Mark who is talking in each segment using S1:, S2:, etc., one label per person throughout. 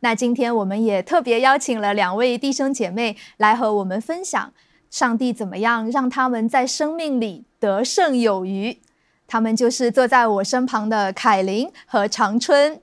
S1: 那今天我们也特别邀请了两位弟兄姐妹来和我们分享上帝怎么样让他们在生命里得胜有余。他们就是坐在我身旁的凯琳和长春。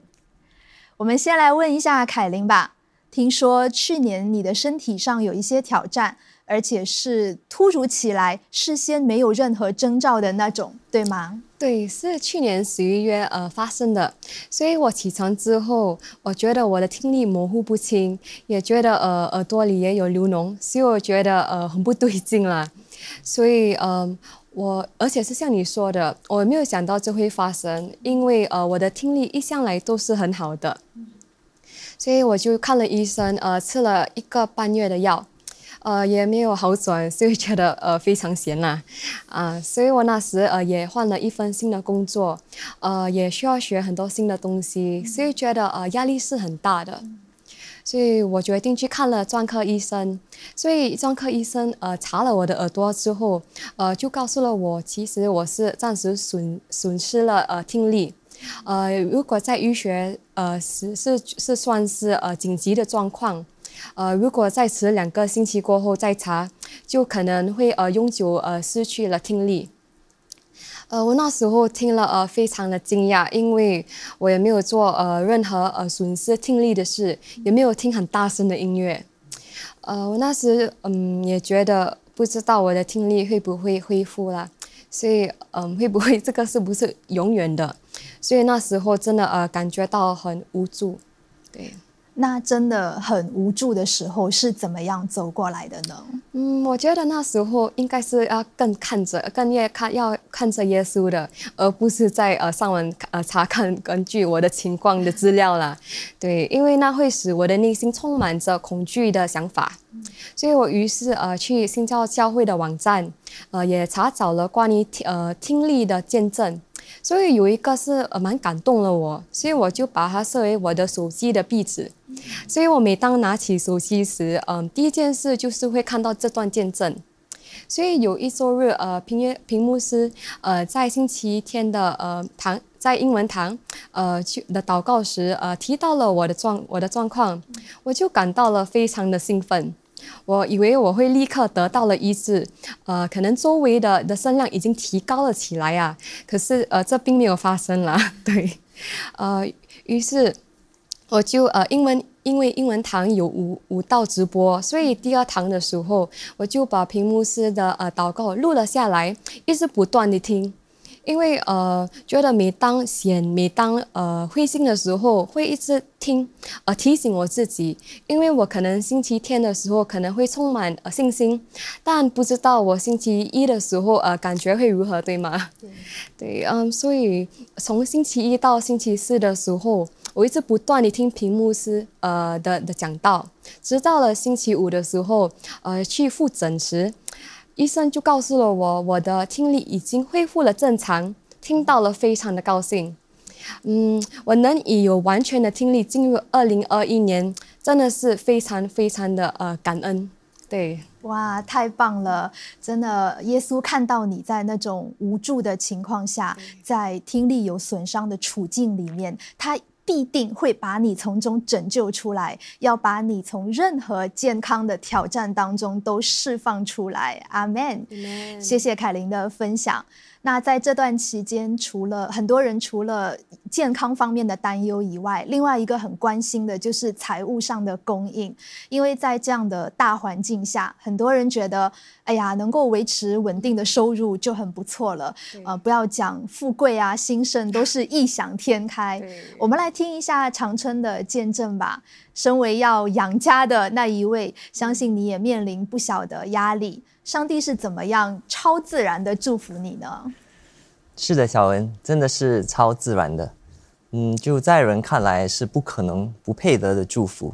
S1: 我们先来问一下凯琳吧。听说去年你的身体上有一些挑战，而且是突如其来、事先没有任何征兆的那种，对吗？
S2: 对，是去年十一月呃发生的。所以我起床之后，我觉得我的听力模糊不清，也觉得呃耳朵里也有流脓，所以我觉得呃很不对劲了。所以呃我而且是像你说的，我没有想到这会发生，因为呃我的听力一向来都是很好的。所以我就看了医生，呃，吃了一个半月的药，呃，也没有好转，所以觉得 呃非常闲呐，啊，所以我那时呃也换了一份新的工作，呃，也需要学很多新的东西，所以觉得呃压力是很大的，所以我决定去看了专科医生，所以专科医生呃查了我的耳朵之后，呃就告诉了我，其实我是暂时损损失了呃听力。呃，如果在医学，呃，是是是算是呃紧急的状况，呃，如果再迟两个星期过后再查，就可能会呃永久呃失去了听力。呃，我那时候听了呃非常的惊讶，因为我也没有做呃任何呃损失听力的事，也没有听很大声的音乐。呃，我那时嗯也觉得不知道我的听力会不会恢复了，所以嗯会不会 这个是不是永远的？所以那时候真的呃感觉到很无助，对。
S1: 那真的很无助的时候是怎么样走过来的呢？
S2: 嗯，我觉得那时候应该是要更看着，更要看要看着耶稣的，而不是在呃上网呃查看根据我的情况的资料了。对，因为那会使我的内心充满着恐惧的想法，所以我于是呃去新教教会的网站，呃也查找了关于呃听力的见证。所以有一个是呃蛮感动了我，所以我就把它设为我的手机的壁纸。所以我每当拿起手机时，嗯，第一件事就是会看到这段见证。所以有一周日，呃，平约屏幕师，呃，在星期天的呃堂，在英文堂，呃去的祷告时，呃提到了我的状我的状况，我就感到了非常的兴奋。我以为我会立刻得到了医治，呃，可能周围的的声量已经提高了起来啊，可是呃，这并没有发生啦。对，呃，于是我就呃，英文因为英文堂有五五道直播，所以第二堂的时候，我就把屏幕师的呃祷告录了下来，一直不断的听。因为呃，觉得每当闲、每当呃灰心的时候，会一直听，呃提醒我自己，因为我可能星期天的时候可能会充满呃信心，但不知道我星期一的时候呃感觉会如何，对吗？对，对，嗯，所以从星期一到星期四的时候，我一直不断地听屏幕师呃的的讲道，直到了星期五的时候，呃去复诊时。医生就告诉了我，我的听力已经恢复了正常，听到了非常的高兴。嗯，我能以有完全的听力进入二零二一年，真的是非常非常的呃感恩。对，
S1: 哇，太棒了！真的，耶稣看到你在那种无助的情况下，在听力有损伤的处境里面，他。必定会把你从中拯救出来，要把你从任何健康的挑战当中都释放出来。阿门。谢谢凯琳的分享。那在这段期间，除了很多人除了健康方面的担忧以外，另外一个很关心的就是财务上的供应，因为在这样的大环境下，很多人觉得，哎呀，能够维持稳定的收入就很不错了。呃，不要讲富贵啊、兴盛，都是异想天开。我们来听一下长春的见证吧。身为要养家的那一位，相信你也面临不小的压力。上帝是怎么样超自然的祝福你呢？
S3: 是的，小文真的是超自然的，嗯，就在人看来是不可能不配得的祝福，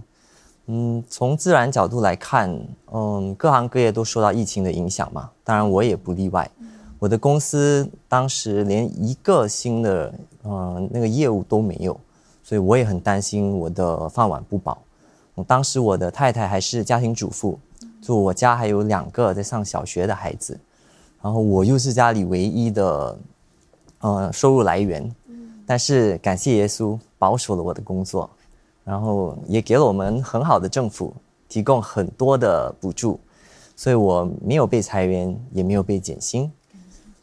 S3: 嗯，从自然角度来看，嗯，各行各业都受到疫情的影响嘛，当然我也不例外，我的公司当时连一个新的嗯那个业务都没有，所以我也很担心我的饭碗不保。当时我的太太还是家庭主妇。就我家还有两个在上小学的孩子，然后我又是家里唯一的，呃，收入来源。但是感谢耶稣保守了我的工作，然后也给了我们很好的政府，提供很多的补助，所以我没有被裁员，也没有被减薪。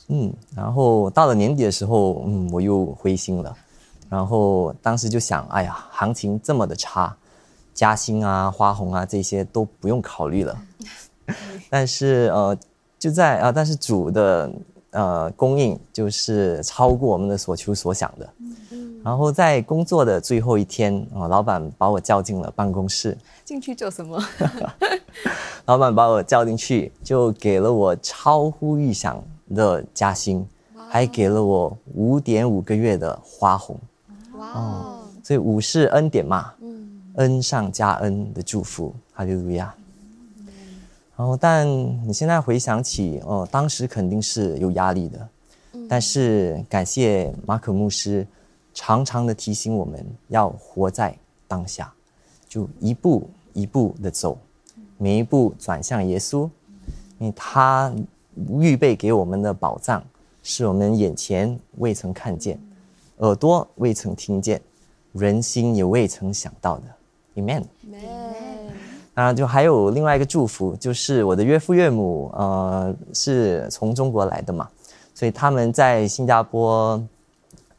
S3: 嗯，然后到了年底的时候，嗯，我又灰心了。然后当时就想，哎呀，行情这么的差，加薪啊、花红啊这些都不用考虑了。但是呃，就在啊，但是主的呃供应就是超过我们的所求所想的。然后在工作的最后一天啊，老板把我叫进了办公室。
S2: 进去做什么？
S3: 老板把我叫进去，就给了我超乎预想的加薪，还给了我五点五个月的花红。哇！哦所以五是恩典嘛，嗯，恩上加恩的祝福，哈利路亚。然后，但你现在回想起，哦，当时肯定是有压力的，但是感谢马可牧师。常常的提醒我们要活在当下，就一步一步的走，每一步转向耶稣，因为他预备给我们的宝藏是我们眼前未曾看见，耳朵未曾听见，人心也未曾想到的。Amen。当然，就还有另外一个祝福，就是我的岳父岳母，呃，是从中国来的嘛，所以他们在新加坡。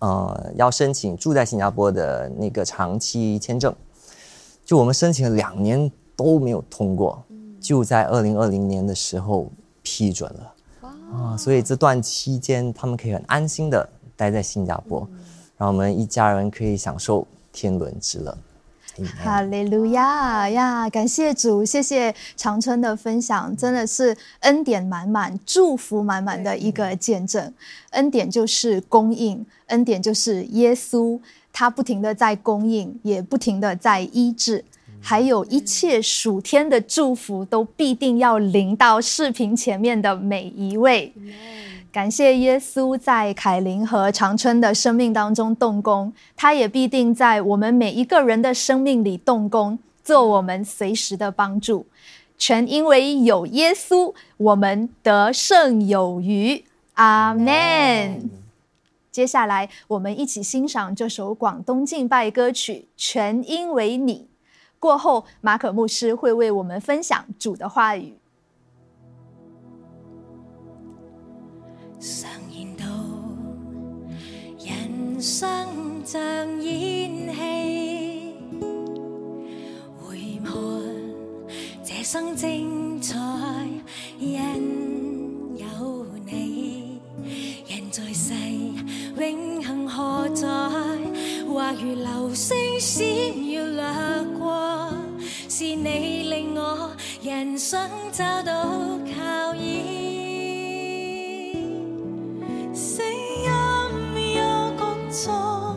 S3: 呃，要申请住在新加坡的那个长期签证，就我们申请了两年都没有通过，就在二零二零年的时候批准了。啊，所以这段期间他们可以很安心的待在新加坡，让我们一家人可以享受天伦之乐。
S1: 哈利路亚呀！感谢主，谢谢长春的分享，真的是恩典满满、祝福满满的一个见证。恩典就是供应，恩典就是耶稣，他不停的在供应，也不停的在医治，还有一切属天的祝福都必定要临到视频前面的每一位。感谢耶稣在凯琳和长春的生命当中动工，他也必定在我们每一个人的生命里动工，做我们随时的帮助。全因为有耶稣，我们得胜有余。阿门。接下来，我们一起欣赏这首广东敬拜歌曲《全因为你》。过后，马可牧师会为我们分享主的话语。
S4: 常言道，人生像演戏，回看这生精彩，因有你。人在世，永恒何在？或如流星闪耀掠过，是你令我人生找到靠倚。从心底。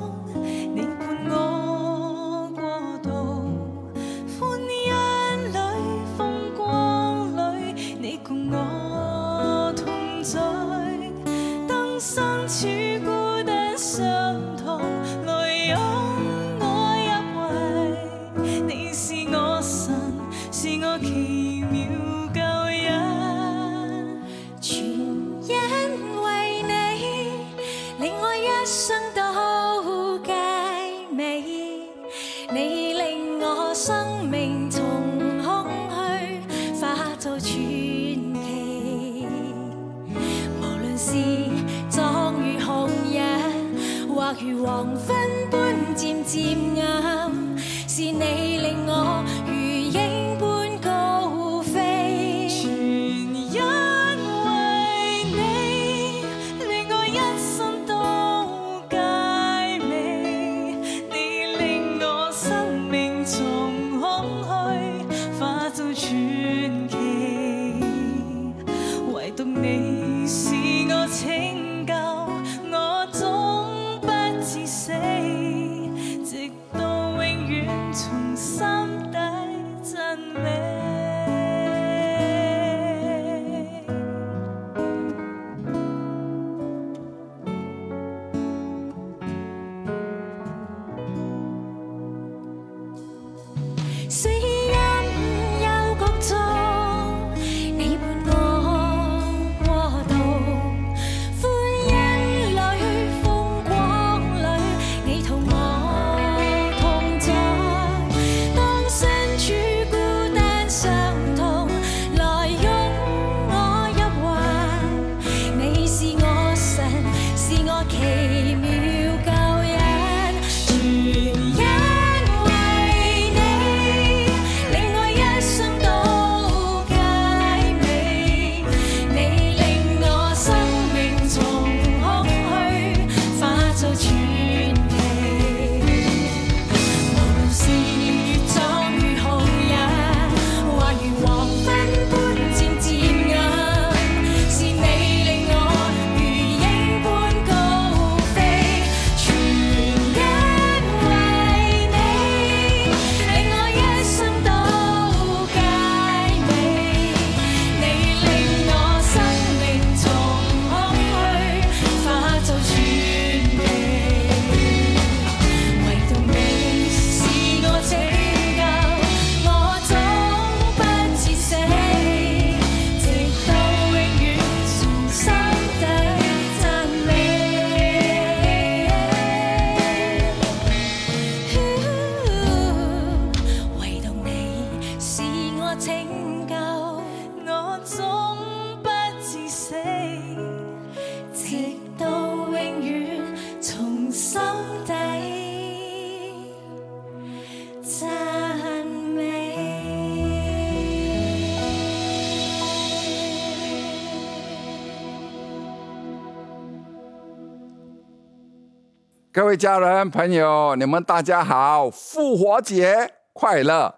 S5: 各位家人朋友，你们大家好，复活节快乐！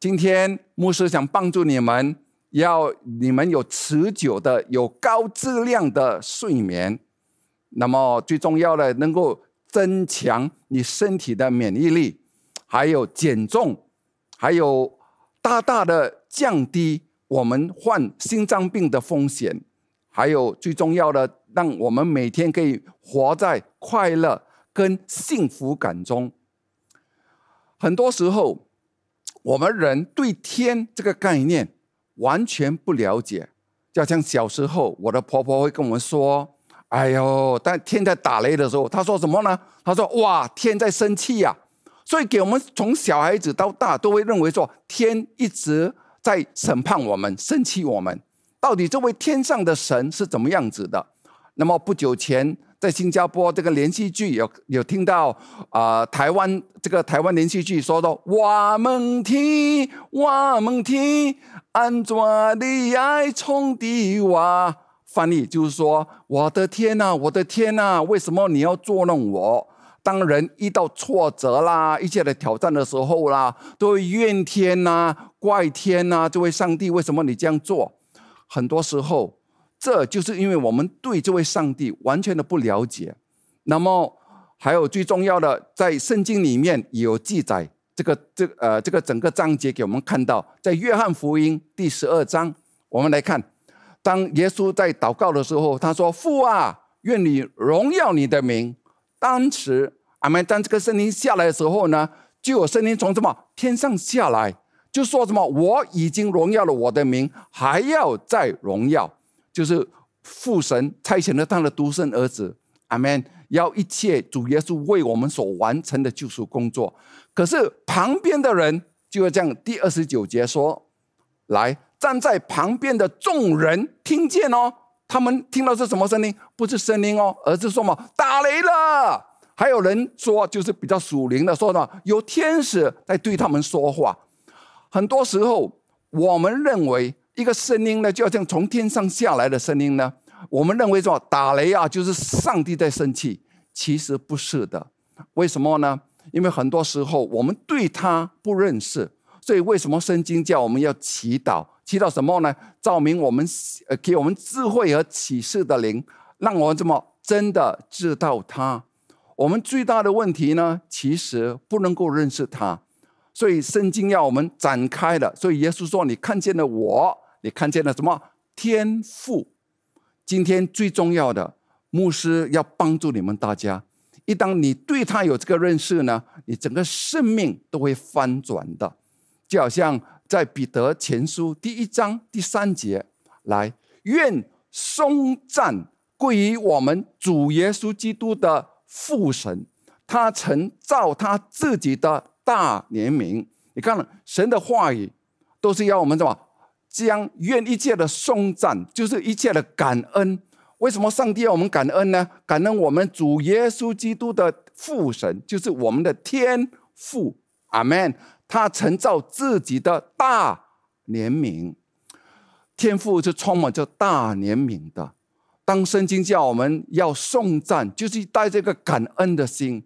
S5: 今天牧师想帮助你们，要你们有持久的、有高质量的睡眠。那么最重要的，能够增强你身体的免疫力，还有减重，还有大大的降低我们患心脏病的风险。还有最重要的，让我们每天可以活在快乐跟幸福感中。很多时候，我们人对天这个概念完全不了解。就像小时候，我的婆婆会跟我们说：“哎呦，但天在打雷的时候，她说什么呢？她说：哇，天在生气呀！所以给我们从小孩子到大，都会认为说天一直在审判我们，生气我们。”到底这位天上的神是怎么样子的？那么不久前在新加坡这个连续剧有有听到啊，台湾这个台湾连续剧说的“我们听，我们听，安怎的爱冲的哇”，翻译就是说：“我的天呐，我的天呐，为什么你要捉弄我？”当人遇到挫折啦、一切的挑战的时候啦，都会怨天呐、怪天呐，这位上帝为什么你这样做？很多时候，这就是因为我们对这位上帝完全的不了解。那么，还有最重要的，在圣经里面有记载，这个这呃这个整个章节给我们看到，在约翰福音第十二章，我们来看，当耶稣在祷告的时候，他说：“父啊，愿你荣耀你的名。”当时，阿门。当这个圣灵下来的时候呢，就有声音从什么天上下来。就说什么我已经荣耀了我的名，还要再荣耀，就是父神差遣了他的独生儿子，阿门。要一切主耶稣为我们所完成的救赎工作。可是旁边的人就要这样，第二十九节说：“来站在旁边的众人听见哦，他们听到是什么声音？不是声音哦，而是说嘛，打雷了。还有人说，就是比较属灵的，说呢，有天使在对他们说话。”很多时候，我们认为一个声音呢，就好像从天上下来的声音呢。我们认为说打雷啊，就是上帝在生气，其实不是的。为什么呢？因为很多时候我们对他不认识，所以为什么圣经叫我们要祈祷？祈祷什么呢？照明我们，呃，给我们智慧和启示的灵，让我们怎么真的知道他。我们最大的问题呢，其实不能够认识他。所以圣经要我们展开了。所以耶稣说：“你看见了我，你看见了什么？天赋。今天最重要的，牧师要帮助你们大家。一当你对他有这个认识呢，你整个生命都会翻转的。就好像在彼得前书第一章第三节，来，愿颂赞归于我们主耶稣基督的父神，他曾造他自己的。”大怜悯，你看了神的话语，都是要我们什么？将愿一切的颂赞，就是一切的感恩。为什么上帝要我们感恩呢？感恩我们主耶稣基督的父神，就是我们的天父。阿门。他曾造自己的大怜悯，天父是充满着大怜悯的。当圣经叫我们要颂赞，就是带这个感恩的心。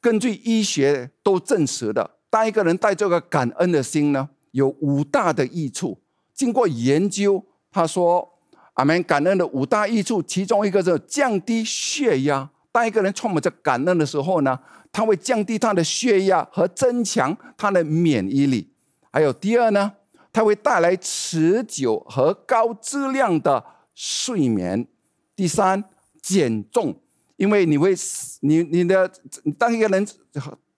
S5: 根据医学都证实的，当一个人带这个感恩的心呢，有五大的益处。经过研究，他说：“阿门。”感恩的五大益处，其中一个是降低血压。当一个人充满着感恩的时候呢，他会降低他的血压和增强他的免疫力。还有第二呢，它会带来持久和高质量的睡眠。第三，减重。因为你会，你你的当一个人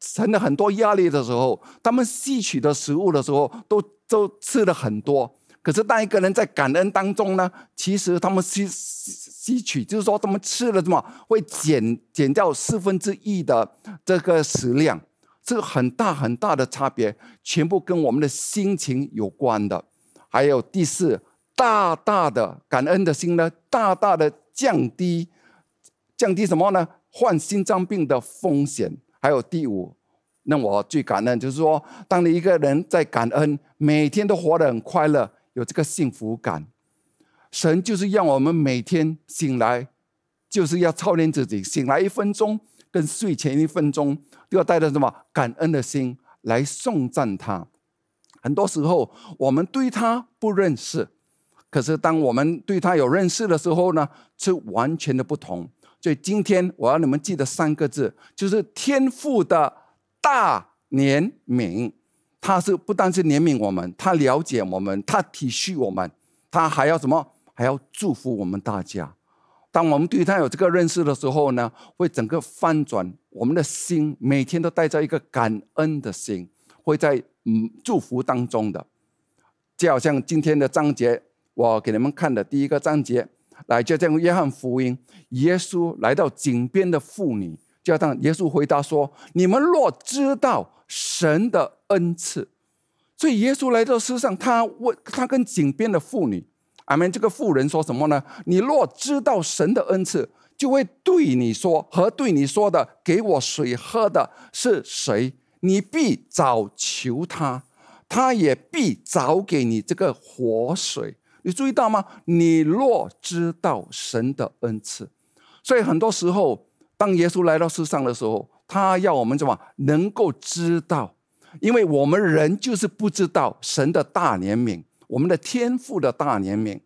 S5: 承了很多压力的时候，他们吸取的食物的时候，都都吃了很多。可是当一个人在感恩当中呢，其实他们吸吸取，就是说他们吃了什么，会减减掉四分之一的这个食量，这个很大很大的差别，全部跟我们的心情有关的。还有第四，大大的感恩的心呢，大大的降低。降低什么呢？患心脏病的风险。还有第五，那我最感恩就是说，当你一个人在感恩，每天都活得很快乐，有这个幸福感。神就是让我们每天醒来，就是要操练自己，醒来一分钟跟睡前一分钟，都要带着什么感恩的心来颂赞他。很多时候我们对他不认识，可是当我们对他有认识的时候呢，是完全的不同。所以今天我要你们记得三个字，就是天父的大怜悯。他是不单是怜悯我们，他了解我们，他体恤我们，他还要什么？还要祝福我们大家。当我们对他有这个认识的时候呢，会整个翻转我们的心，每天都带着一个感恩的心，会在嗯祝福当中的。就好像今天的章节，我给你们看的第一个章节。来，就像约翰福音，耶稣来到井边的妇女，就像耶稣回答说：“你们若知道神的恩赐，所以耶稣来到世上，他问他跟井边的妇女，阿门。这个妇人说什么呢？你若知道神的恩赐，就会对你说和对你说的，给我水喝的是谁？你必早求他，他也必早给你这个活水。”你注意到吗？你若知道神的恩赐，所以很多时候，当耶稣来到世上的时候，他要我们怎么能够知道？因为我们人就是不知道神的大怜悯，我们的天赋的大怜悯。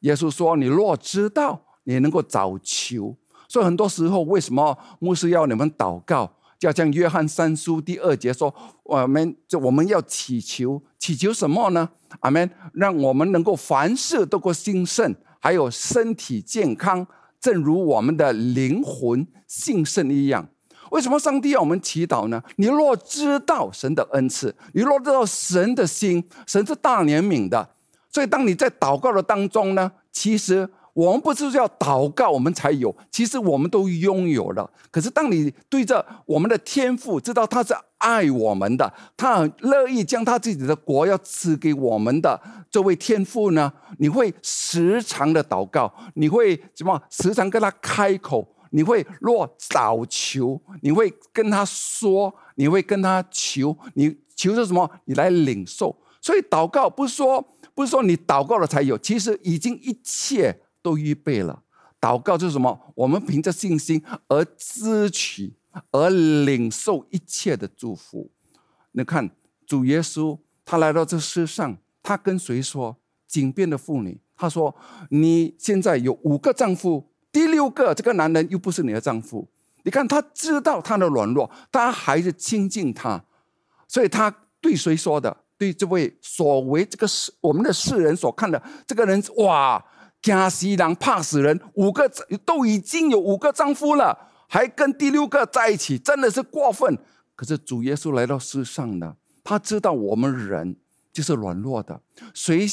S5: 耶稣说：“你若知道，你能够早求。”所以很多时候，为什么牧师要你们祷告？就像约翰三书第二节说：“我们就我们要祈求，祈求什么呢？阿门！让我们能够凡事都过兴盛，还有身体健康，正如我们的灵魂兴盛一样。为什么上帝要我们祈祷呢？你若知道神的恩赐，你若知道神的心，神是大怜悯的。所以，当你在祷告的当中呢，其实。”我们不是要祷告，我们才有。其实我们都拥有了。可是当你对着我们的天父，知道他是爱我们的，他很乐意将他自己的国要赐给我们的这位天父呢，你会时常的祷告，你会什么？时常跟他开口，你会若早求，你会跟他说，你会跟他求，你求是什么？你来领受。所以祷告不是说不是说你祷告了才有，其实已经一切。都预备了，祷告就是什么？我们凭着信心而支取，而领受一切的祝福。你看，主耶稣他来到这世上，他跟谁说？井边的妇女，他说：“你现在有五个丈夫，第六个这个男人又不是你的丈夫。”你看，他知道他的软弱，他还是亲近他，所以他对谁说的？对这位所为这个世我们的世人所看的这个人，哇！加西郎怕死人，五个都已经有五个丈夫了，还跟第六个在一起，真的是过分。可是主耶稣来到世上呢，他知道我们人就是软弱的。谁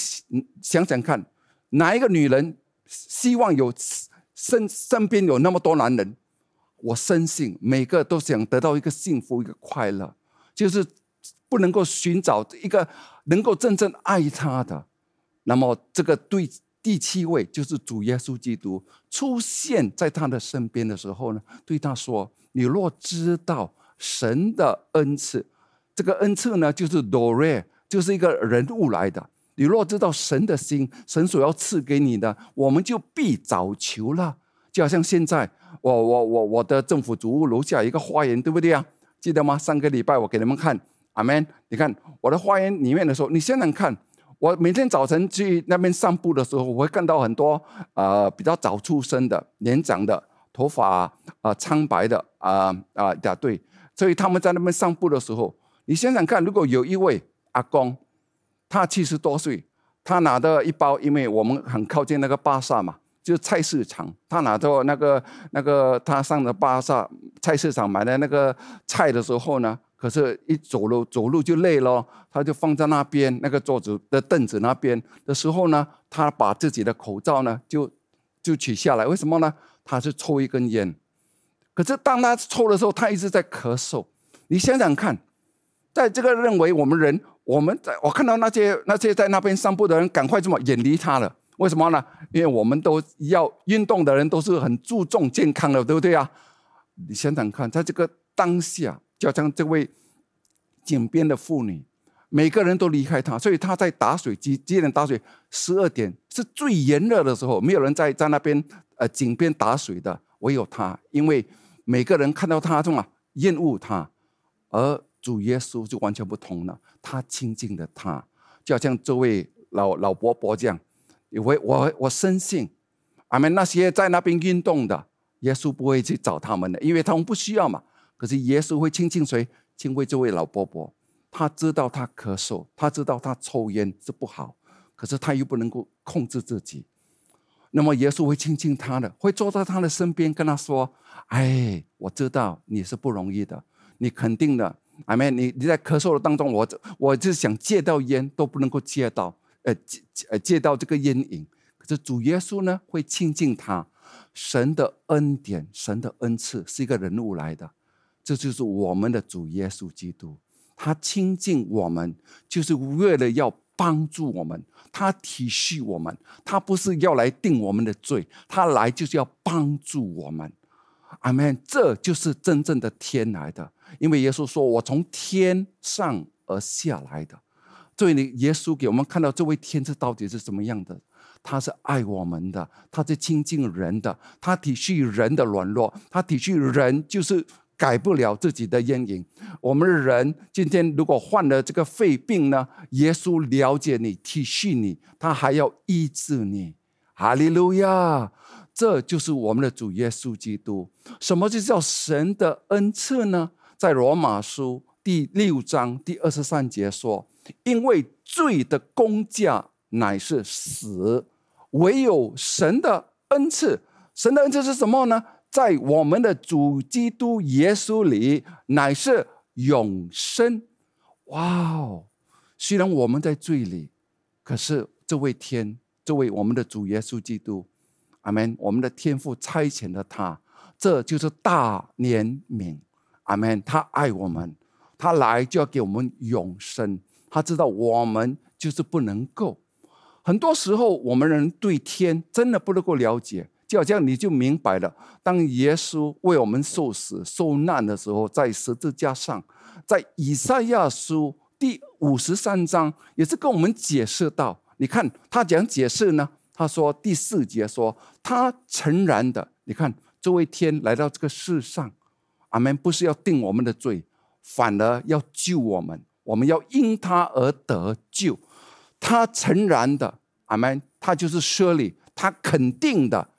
S5: 想想看，哪一个女人希望有身身边有那么多男人？我深信每个都想得到一个幸福，一个快乐，就是不能够寻找一个能够真正爱他的。那么这个对。第七位就是主耶稣基督出现在他的身边的时候呢，对他说：“你若知道神的恩赐，这个恩赐呢，就是 Dore，就是一个人物来的。你若知道神的心，神所要赐给你的，我们就必早求了。就好像现在，我我我我的政府主屋楼下一个花园，对不对啊？记得吗？上个礼拜我给你们看，阿门。你看我的花园里面的时候，你想想看。”我每天早晨去那边散步的时候，我会看到很多呃比较早出生的、年长的、头发啊苍白的啊啊呀对，所以他们在那边散步的时候，你想想看，如果有一位阿公，他七十多岁，他拿着一包，因为我们很靠近那个巴萨嘛，就是菜市场，他拿着那个那个他上的巴萨菜市场买的那个菜的时候呢。可是，一走路走路就累了，他就放在那边那个桌子的凳子那边的时候呢，他把自己的口罩呢就就取下来。为什么呢？他是抽一根烟。可是当他抽的时候，他一直在咳嗽。你想想看，在这个认为我们人，我们在我看到那些那些在那边散步的人，赶快这么远离他了。为什么呢？因为我们都要运动的人都是很注重健康的，对不对啊？你想想看，在这个当下。就像这位井边的妇女，每个人都离开他，所以他在打水几几点打水？十二点是最炎热的时候，没有人在在那边呃井边打水的，唯有他，因为每个人看到他这么厌恶他，而主耶稣就完全不同了，他亲近的他，就好像这位老老伯伯这样，我我我深信，阿门。那些在那边运动的，耶稣不会去找他们的，因为他们不需要嘛。可是耶稣会亲近谁？亲近这位老伯伯。他知道他咳嗽，他知道他抽烟是不好，可是他又不能够控制自己。那么耶稣会亲近他的，会坐在他的身边，跟他说：“哎，我知道你是不容易的，你肯定的。阿妹，你你在咳嗽的当中，我我就想戒掉烟都不能够戒到，呃戒呃戒到这个烟瘾。可是主耶稣呢，会亲近他。神的恩典，神的恩赐是一个人物来的，这就是我们的主耶稣基督。他亲近我们，就是为了要帮助我们。他体恤我们，他不是要来定我们的罪，他来就是要帮助我们。阿门。这就是真正的天来的，因为耶稣说：“我从天上而下来的。”所以，你耶稣给我们看到这位天是到底是什么样的？他是爱我们的，他是亲近人的，他体恤人的软弱，他体恤人就是。改不了自己的阴影。我们人今天如果患了这个肺病呢？耶稣了解你，体恤你，他还要医治你。哈利路亚！这就是我们的主耶稣基督。什么就叫神的恩赐呢？在罗马书第六章第二十三节说：“因为罪的工价乃是死，唯有神的恩赐。神的恩赐是什么呢？”在我们的主基督耶稣里，乃是永生。哇哦！虽然我们在罪里，可是这位天，这位我们的主耶稣基督，阿门。我们的天父差遣了他，这就是大怜悯。阿门。他爱我们，他来就要给我们永生。他知道我们就是不能够。很多时候，我们人对天真的不能够了解。就好像你就明白了，当耶稣为我们受死受难的时候，在十字架上，在以赛亚书第五十三章也是跟我们解释到，你看他讲解释呢，他说第四节说他诚然的，你看这位天来到这个世上，阿门，不是要定我们的罪，反而要救我们，我们要因他而得救，他诚然的，阿门，他就是舍利，他肯定的。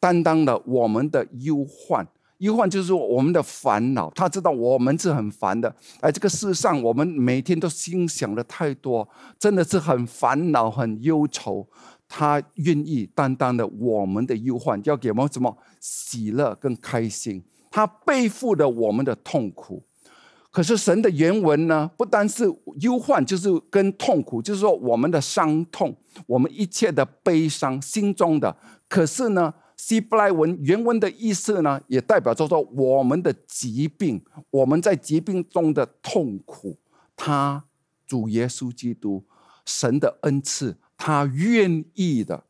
S5: 担当了我们的忧患，忧患就是说我们的烦恼。他知道我们是很烦的，而这个世上我们每天都心想的太多，真的是很烦恼、很忧愁。他愿意担当了我们的忧患，要给我们什么喜乐跟开心。他背负了我们的痛苦。可是神的原文呢，不单是忧患，就是跟痛苦，就是说我们的伤痛，我们一切的悲伤，心中的。可是呢？希伯来文原文的意思呢，也代表着说我们的疾病，我们在疾病中的痛苦，他主耶稣基督神的恩赐，他愿意的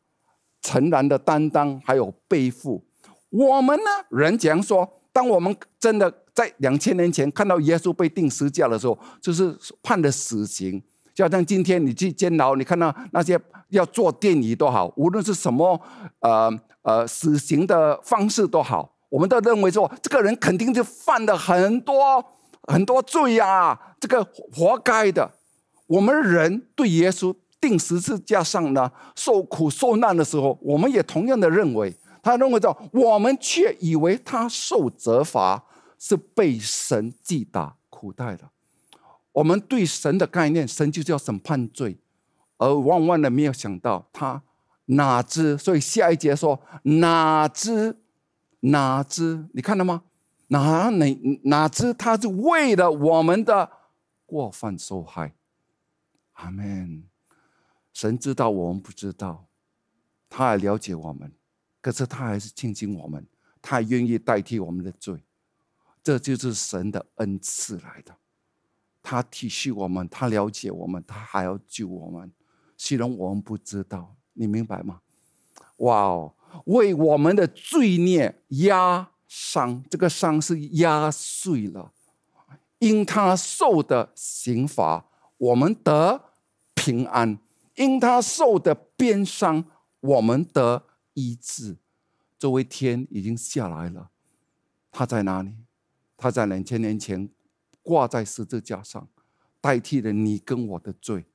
S5: 诚然的担当，还有背负。我们呢，人讲说，当我们真的在两千年前看到耶稣被钉十字架的时候，就是判的死刑。就好像今天你去监牢，你看到那些要做电椅都好，无论是什么，呃。呃，死刑的方式都好，我们都认为说，这个人肯定就犯了很多很多罪呀，这个活该的。我们人对耶稣钉十字架上呢，受苦受难的时候，我们也同样的认为，他认为说，我们却以为他受责罚是被神击打苦待的。我们对神的概念，神就是要审判罪，而万万的没有想到他。哪知？所以下一节说哪知？哪知？你看到吗？哪哪哪知？他是为了我们的过犯受害。阿门。神知道我们不知道，他也了解我们，可是他还是亲近我们，他愿意代替我们的罪。这就是神的恩赐来的。他体恤我们，他了解我们，他还要救我们。虽然我们不知道。你明白吗？哇哦，为我们的罪孽压伤，这个伤是压碎了。因他受的刑罚，我们得平安；因他受的鞭伤，我们得医治。作为天已经下来了，他在哪里？他在两千年前挂在十字架上，代替了你跟我的罪，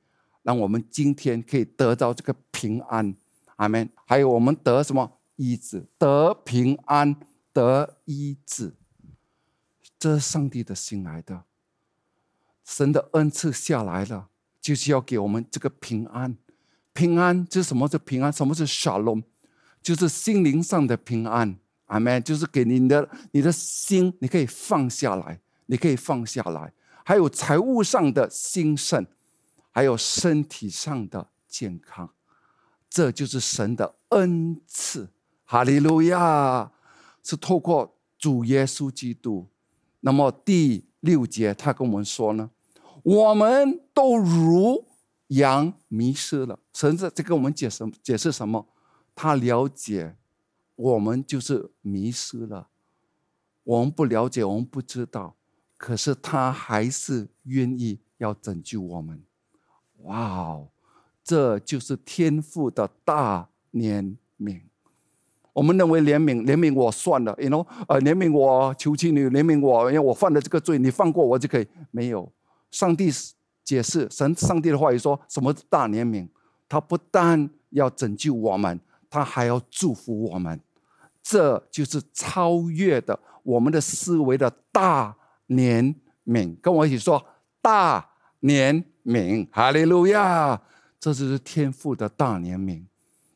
S5: 让我们今天可以得到这个平安。阿门。还有我们得什么医治？得平安，得医治。这是上帝的心来的，神的恩赐下来了，就是要给我们这个平安。平安是什么？是平安？什么是 shalom？就是心灵上的平安。阿门。就是给你的你的心，你可以放下来，你可以放下来。还有财务上的兴盛，还有身体上的健康，这就是神的恩赐。哈利路亚！是透过主耶稣基督。那么第六节，他跟我们说呢，我们都如羊迷失了。神在在跟我们解释解释什么？他了解我们就是迷失了，我们不了解，我们不知道，可是他还是愿意要拯救我们。哇哦，这就是天父的大怜悯。我们认为怜悯怜悯我算了，you know，呃，怜悯我求求你怜悯我，因为我犯了这个罪，你放过我就可以。没有，上帝解释神上帝的话语说什么大怜悯？他不但要拯救我们，他还要祝福我们。这就是超越的我们的思维的大怜悯。跟我一起说大怜悯，哈利路亚！这就是天父的大怜悯。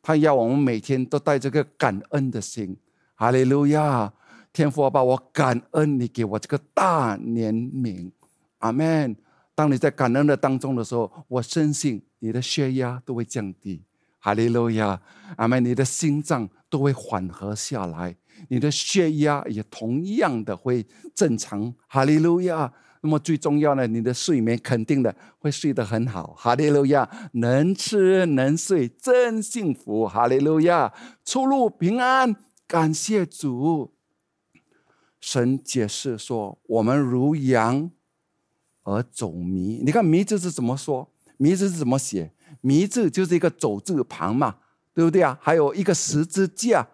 S5: 他要我们每天都带着个感恩的心，哈利路亚！天父啊，我感恩你给我这个大怜悯，阿门。当你在感恩的当中的时候，我深信你的血压都会降低，哈利路亚，阿门。你的心脏都会缓和下来，你的血压也同样的会正常，哈利路亚。那么最重要呢，你的睡眠肯定的会睡得很好，哈利路亚！能吃能睡真幸福，哈利路亚！出入平安，感谢主。神解释说：“我们如羊而走迷。”你看“迷”字是怎么说？“迷”字是怎么写？“迷”字就是一个走字旁嘛，对不对啊？还有一个十字架，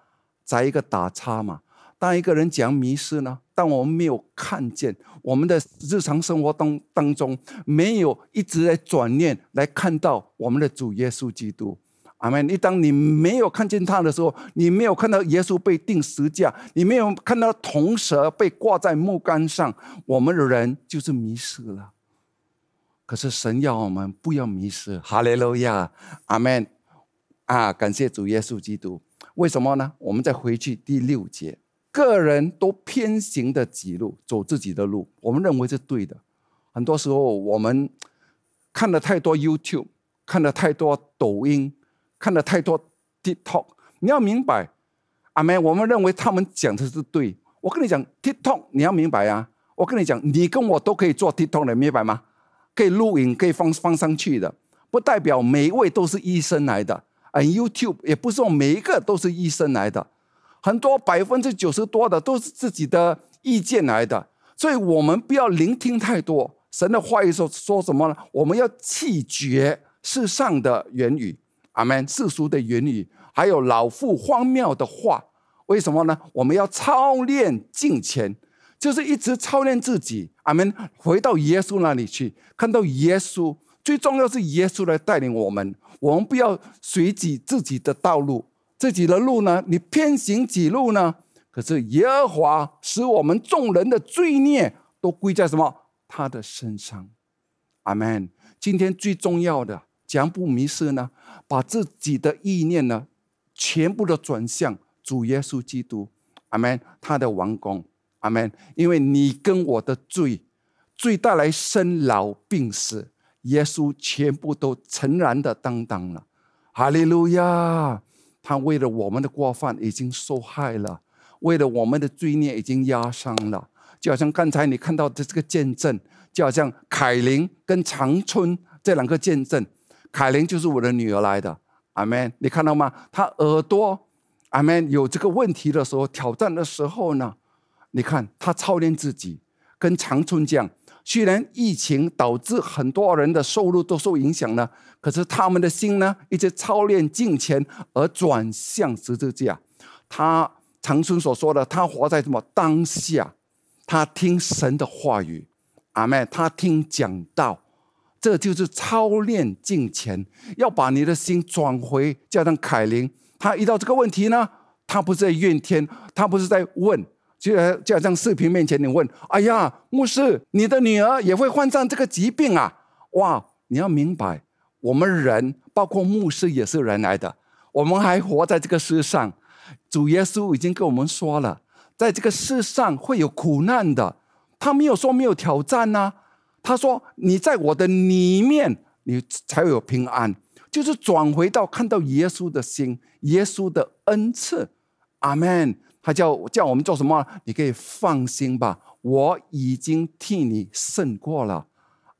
S5: 在一个打叉嘛。当一个人讲迷失呢？当我们没有看见我们的日常生活当当中没有一直在转念来看到我们的主耶稣基督，阿门。你当你没有看见他的时候，你没有看到耶稣被钉十架，你没有看到铜蛇被挂在木杆上，我们的人就是迷失了。可是神要我们不要迷失，哈利路亚，阿门。啊，感谢主耶稣基督。为什么呢？我们再回去第六节。个人都偏行的己路，走自己的路，我们认为是对的。很多时候，我们看了太多 YouTube，看了太多抖音，看了太多 TikTok。你要明白，阿妹，我们认为他们讲的是对。我跟你讲，TikTok，你要明白啊。我跟你讲，你跟我都可以做 TikTok 的，明白吗？可以录影，可以放放上去的，不代表每一位都是医生来的。而 YouTube 也不是说每一个都是医生来的。很多百分之九十多的都是自己的意见来的，所以我们不要聆听太多神的话语。说说什么呢？我们要弃绝世上的言语，阿门。世俗的言语，还有老妇荒谬的话。为什么呢？我们要操练敬虔，就是一直操练自己，阿门。回到耶稣那里去，看到耶稣，最重要是耶稣来带领我们。我们不要随己自己的道路。自己的路呢？你偏行己路呢？可是耶和华使我们众人的罪孽都归在什么？他的身上。阿门。今天最重要的，将不迷失呢？把自己的意念呢，全部都转向主耶稣基督。阿门。他的王宫。阿门。因为你跟我的罪，罪带来生老病死，耶稣全部都诚然的担当了。哈利路亚。他为了我们的过犯已经受害了，为了我们的罪孽已经压伤了。就好像刚才你看到的这个见证，就好像凯琳跟长春这两个见证。凯琳就是我的女儿来的，阿门。你看到吗？她耳朵，阿门，有这个问题的时候，挑战的时候呢，你看她操练自己，跟长春讲。虽然疫情导致很多人的收入都受影响了，可是他们的心呢，一直操练敬虔而转向十字架。他长春所说的，他活在什么当下？他听神的话语，阿妹，他听讲道，这就是操练敬虔，要把你的心转回。加上凯琳，他遇到这个问题呢，他不是在怨天，他不是在问，就在就像视频面前你问：“哎呀，牧师，你的女儿也会患上这个疾病啊？”哇，你要明白，我们人，包括牧师也是人来的，我们还活在这个世上，主耶稣已经跟我们说了。在这个世上会有苦难的，他没有说没有挑战呐。他说：“你在我的里面，你才会有平安。”就是转回到看到耶稣的心，耶稣的恩赐。阿门。他叫叫我们做什么？你可以放心吧，我已经替你胜过了。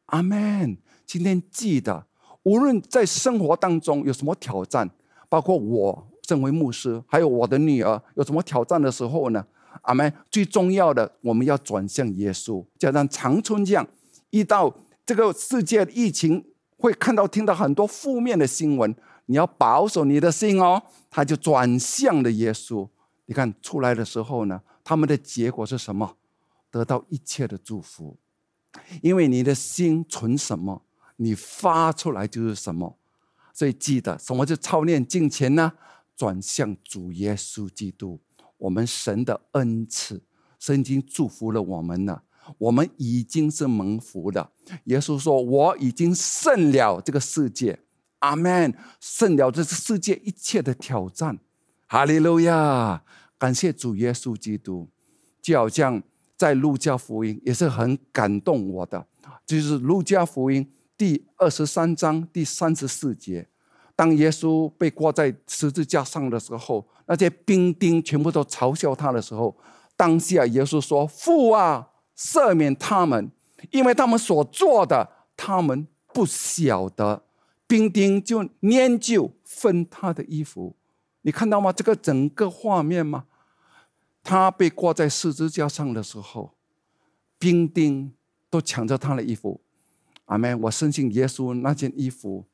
S5: 阿门。今天记得，无论在生活当中有什么挑战，包括我身为牧师，还有我的女儿有什么挑战的时候呢？阿门。最重要的，我们要转向耶稣。就像长春这样，遇到这个世界疫情，会看到、听到很多负面的新闻，你要保守你的心哦。他就转向了耶稣。你看出来的时候呢，他们的结果是什么？得到一切的祝福。因为你的心存什么，你发出来就是什么。所以记得，什么是操练敬虔呢？转向主耶稣基督。我们神的恩赐，圣经祝福了我们了。我们已经是蒙福的。耶稣说：“我已经胜了这个世界。”阿门。胜了这世界一切的挑战。哈利路亚！感谢主耶稣基督。就好像在路加福音也是很感动我的，就是路加福音第二十三章第三十四节，当耶稣被挂在十字架上的时候。那些兵丁全部都嘲笑他的时候，当下耶稣说：“父啊，赦免他们，因为他们所做的，他们不晓得。”兵丁就念旧分他的衣服，你看到吗？这个整个画面吗？他被挂在十字架上的时候，兵丁都抢着他的衣服。阿门！我相信耶稣那件衣服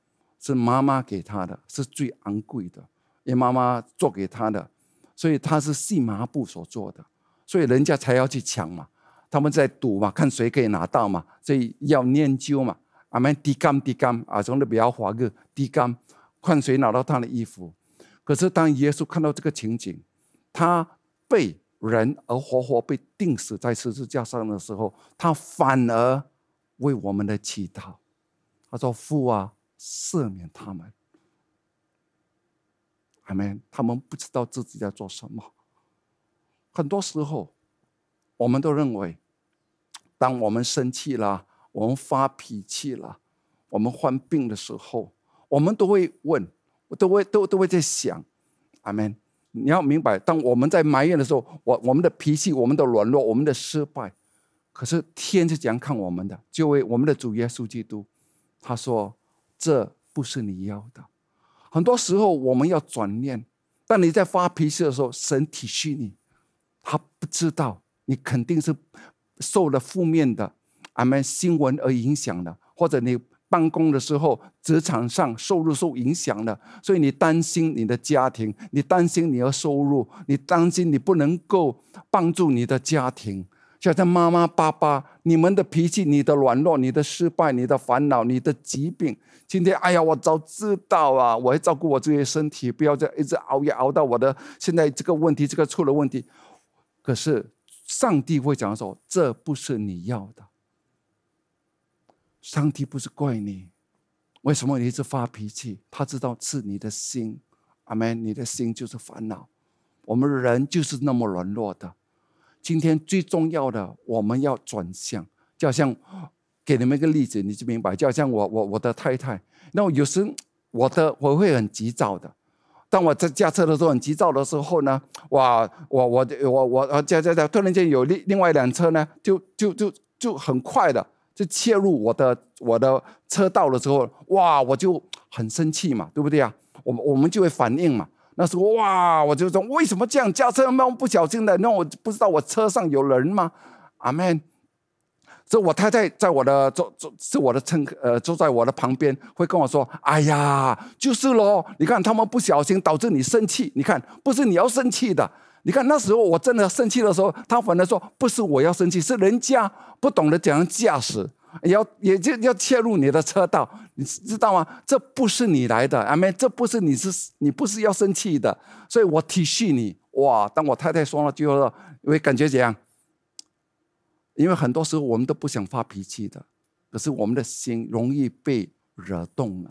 S5: 是妈妈给他的，是最昂贵的。因妈妈做给他的，所以他是细麻布所做的，所以人家才要去抢嘛。他们在赌嘛，看谁可以拿到嘛，所以要念旧嘛。阿门，低干低干啊，从那比较滑个低干，看谁拿到他的衣服。可是当耶稣看到这个情景，他被人而活活被钉死在十字架上的时候，他反而为我们的祈祷。他说：“父啊，赦免他们。”他们他们不知道自己在做什么。很多时候，我们都认为，当我们生气了，我们发脾气了，我们患病的时候，我们都会问，都会都都会在想，阿门。你要明白，当我们在埋怨的时候，我我们的脾气，我们的软弱，我们的失败，可是天是怎样看我们的？就为我们的主耶稣基督，他说：“这不是你要的。”很多时候我们要转念，当你在发脾气的时候，神体恤你，他不知道你肯定是受了负面的俺们新闻而影响的，或者你办公的时候职场上收入受影响了，所以你担心你的家庭，你担心你的收入，你担心你不能够帮助你的家庭。就像妈妈、爸爸，你们的脾气、你的软弱、你的失败、你的烦恼、你的疾病，今天，哎呀，我早知道啊！我要照顾我自己的身体，不要再一直熬夜熬到我的现在这个问题、这个出了问题。可是，上帝会讲说，这不是你要的。上帝不是怪你，为什么你一直发脾气？他知道是你的心，阿门。你的心就是烦恼。我们人就是那么软弱的。今天最重要的，我们要转向，就好像给你们一个例子，你就明白。就好像我我我的太太，那有时我的我会很急躁的。当我在驾车的时候很急躁的时候呢，哇，我我我我啊驾驾驾，突然间有另另外一辆车呢，就就就就很快的就切入我的我的车道的时候，哇，我就很生气嘛，对不对啊？我我们就会反应嘛。那时候哇，我就说为什么这样驾车那么不小心的？那我不知道我车上有人吗？阿门。这我太太在我的坐坐是我的乘客呃坐在我的旁边，会跟我说：“哎呀，就是喽，你看他们不小心导致你生气，你看不是你要生气的，你看那时候我真的生气的时候，他反而说不是我要生气，是人家不懂得怎样驾驶，要也就要切入你的车道，你知道吗？这不是你来的，阿妹，这不是你是你不是要生气的，所以我体恤你。哇！当我太太说了句话，会感觉怎样？因为很多时候我们都不想发脾气的，可是我们的心容易被惹动了。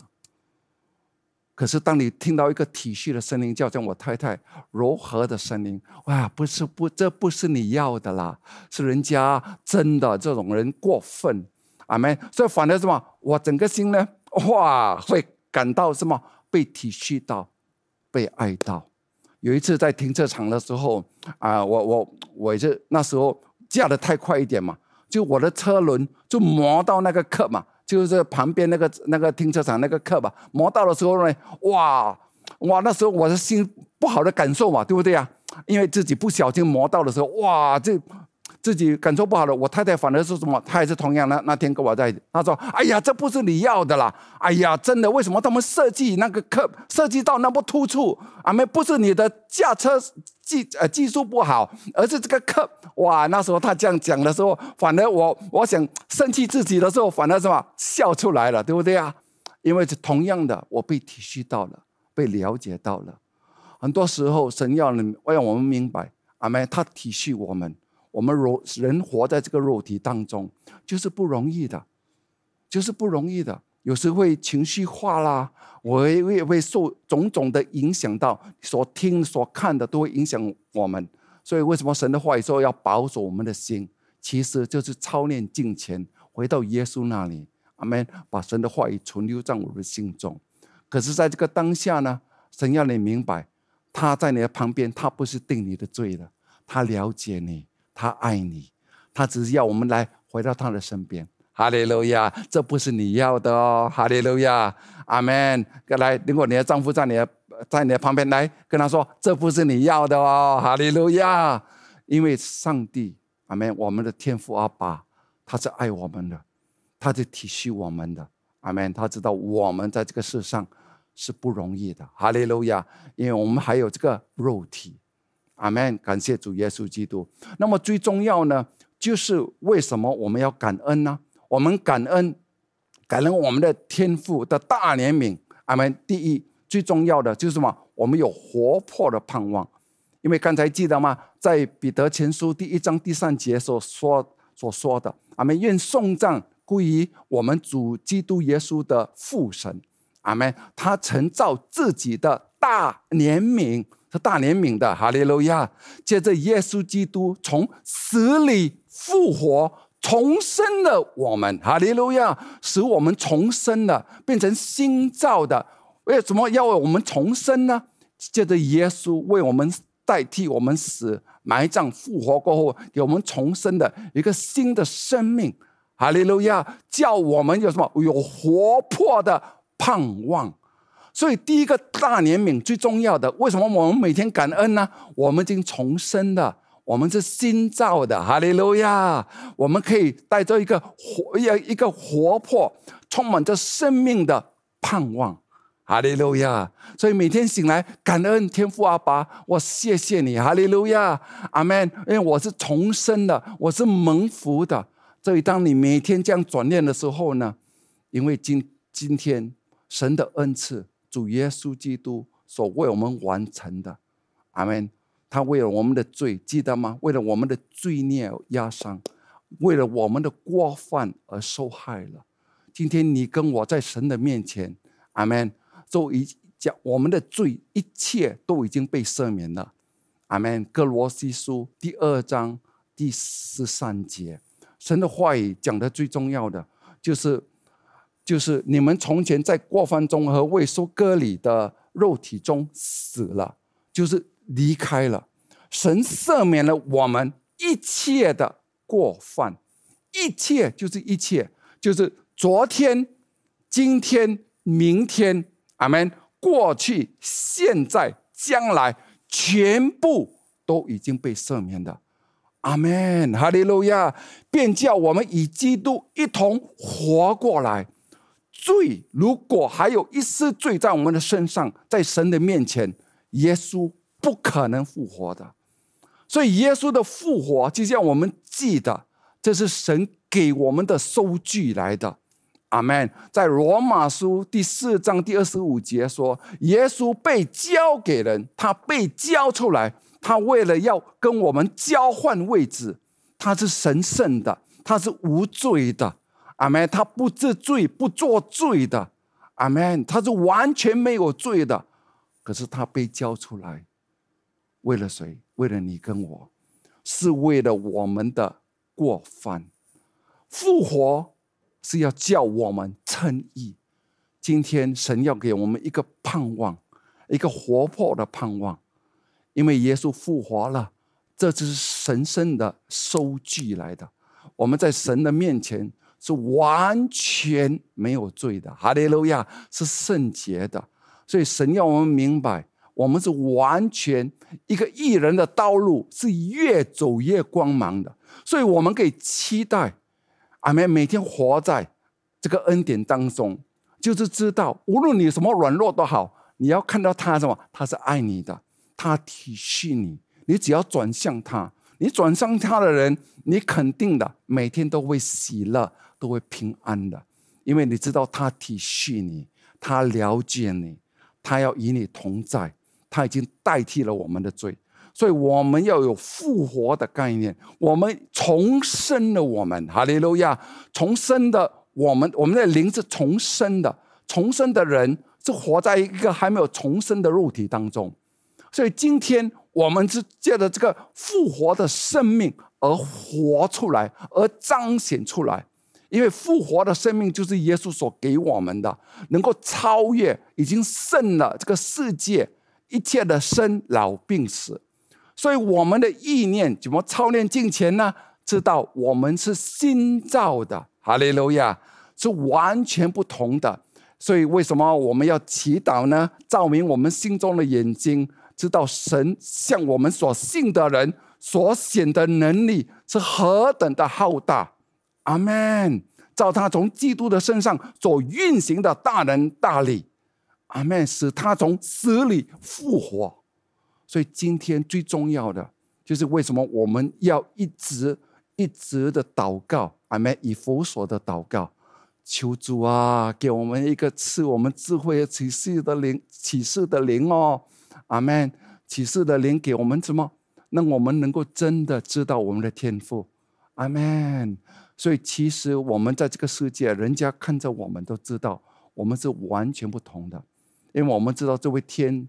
S5: 可是当你听到一个体恤的声音，叫像我太太柔和的声音，哇，不是不，这不是你要的啦，是人家真的这种人过分，阿门。所以反而什么，我整个心呢，哇，会感到什么被体恤到，被爱到。有一次在停车场的时候，啊，我我我是那时候。驾的太快一点嘛，就我的车轮就磨到那个刻嘛，就是旁边那个那个停车场那个课吧，磨到的时候呢，哇哇，那时候我的心不好的感受嘛，对不对呀？因为自己不小心磨到的时候，哇这。自己感受不好了，我太太反而是什么？她也是同样的那天跟我在，她说：“哎呀，这不是你要的啦！哎呀，真的，为什么他们设计那个课设计到那么突出？啊，没不是你的驾车技呃技术不好，而是这个课哇！那时候他这样讲的时候，反而我我想生气自己的时候，反而什么笑出来了，对不对啊？因为是同样的，我被体恤到了，被了解到了。很多时候，神要能让我们明白，阿妹他体恤我们。我们肉人活在这个肉体当中，就是不容易的，就是不容易的。有时会情绪化啦，我会会会受种种的影响到，所听所看的都会影响我们。所以为什么神的话语说要保守我们的心？其实就是操练敬虔，回到耶稣那里，阿门。把神的话语存留在我们的心中。可是，在这个当下呢，神要你明白，他在你的旁边，他不是定你的罪的，他了解你。他爱你，他只是要我们来回到他的身边。哈利路亚，这不是你要的哦。哈利路亚，阿门。来，如果你的丈夫在你的在你的旁边，来跟他说，这不是你要的哦。哈利路亚，因为上帝，阿门。我们的天父阿爸，他是爱我们的，他是体恤我们的，阿门。他知道我们在这个世上是不容易的。哈利路亚，因为我们还有这个肉体。阿门，感谢主耶稣基督。那么最重要呢，就是为什么我们要感恩呢？我们感恩，感恩我们的天父的大怜悯。阿门。第一，最重要的就是什么？我们有活泼的盼望。因为刚才记得吗？在彼得前书第一章第三节所说所说的，阿门。愿颂赞归于我们主基督耶稣的父神。阿门。他曾造自己的大怜悯。是大怜悯的，哈利路亚！借着耶稣基督从死里复活，重生了我们，哈利路亚！使我们重生了，变成新造的。为什么要为我们重生呢？借着耶稣为我们代替我们死、埋葬、复活过后，给我们重生的一个新的生命，哈利路亚！叫我们有什么？有活泼的盼望。所以，第一个大怜悯最重要的，为什么我们每天感恩呢？我们已经重生了，我们是新造的，哈利路亚！我们可以带着一个活、一一个活泼、充满着生命的盼望，哈利路亚！所以每天醒来感恩天父阿爸，我谢谢你，哈利路亚，阿门！因为我是重生的，我是蒙福的。所以，当你每天这样转念的时候呢，因为今今天神的恩赐。主耶稣基督所为我们完成的，阿门。他为了我们的罪，记得吗？为了我们的罪孽压伤，为了我们的过犯而受害了。今天你跟我在神的面前，阿门。都已讲我们的罪，一切都已经被赦免了，阿门。哥罗西书第二章第十三节，神的话语讲的最重要的就是。就是你们从前在过犯中和未受割礼的肉体中死了，就是离开了神赦免了我们一切的过犯，一切就是一切，就是昨天、今天、明天，阿门。过去、现在、将来，全部都已经被赦免的，阿门。哈利路亚！便叫我们与基督一同活过来。罪如果还有一丝罪在我们的身上，在神的面前，耶稣不可能复活的。所以耶稣的复活，就像我们记得，这是神给我们的收据来的。阿门。在罗马书第四章第二十五节说，耶稣被交给人，他被交出来，他为了要跟我们交换位置，他是神圣的，他是无罪的。阿门。他不治罪，不作罪的。阿门。他是完全没有罪的，可是他被交出来，为了谁？为了你跟我，是为了我们的过犯，复活是要叫我们称义。今天神要给我们一个盼望，一个活泼的盼望，因为耶稣复活了，这只是神圣的收据来的。我们在神的面前是完全没有罪的，哈利路亚是圣洁的，所以神要我们明白。我们是完全一个艺人的道路是越走越光芒的，所以我们可以期待，阿门。每天活在这个恩典当中，就是知道无论你什么软弱都好，你要看到他什么，他是爱你的，他体恤你。你只要转向他，你转向他的人，你肯定的每天都会喜乐，都会平安的，因为你知道他体恤你，他了解你，他要与你同在。他已经代替了我们的罪，所以我们要有复活的概念。我们重生了，我们哈利路亚！重生的我们，我们的灵是重生的。重生的人是活在一个还没有重生的肉体当中，所以今天我们是借着这个复活的生命而活出来，而彰显出来。因为复活的生命就是耶稣所给我们的，能够超越已经胜了这个世界。一切的生老病死，所以我们的意念怎么操练金钱呢？知道我们是新造的，哈利路亚，是完全不同的。所以为什么我们要祈祷呢？照明我们心中的眼睛，知道神向我们所信的人所显的能力是何等的浩大。阿门。照他从基督的身上所运行的大能大力。阿门，使他从死里复活。所以今天最重要的就是为什么我们要一直一直的祷告？阿门，以佛所的祷告，求主啊，给我们一个赐我们智慧启示的灵，启示的灵哦。阿门，启示的灵给我们什么？让我们能够真的知道我们的天赋。阿门。所以其实我们在这个世界，人家看着我们都知道，我们是完全不同的。因为我们知道这位天，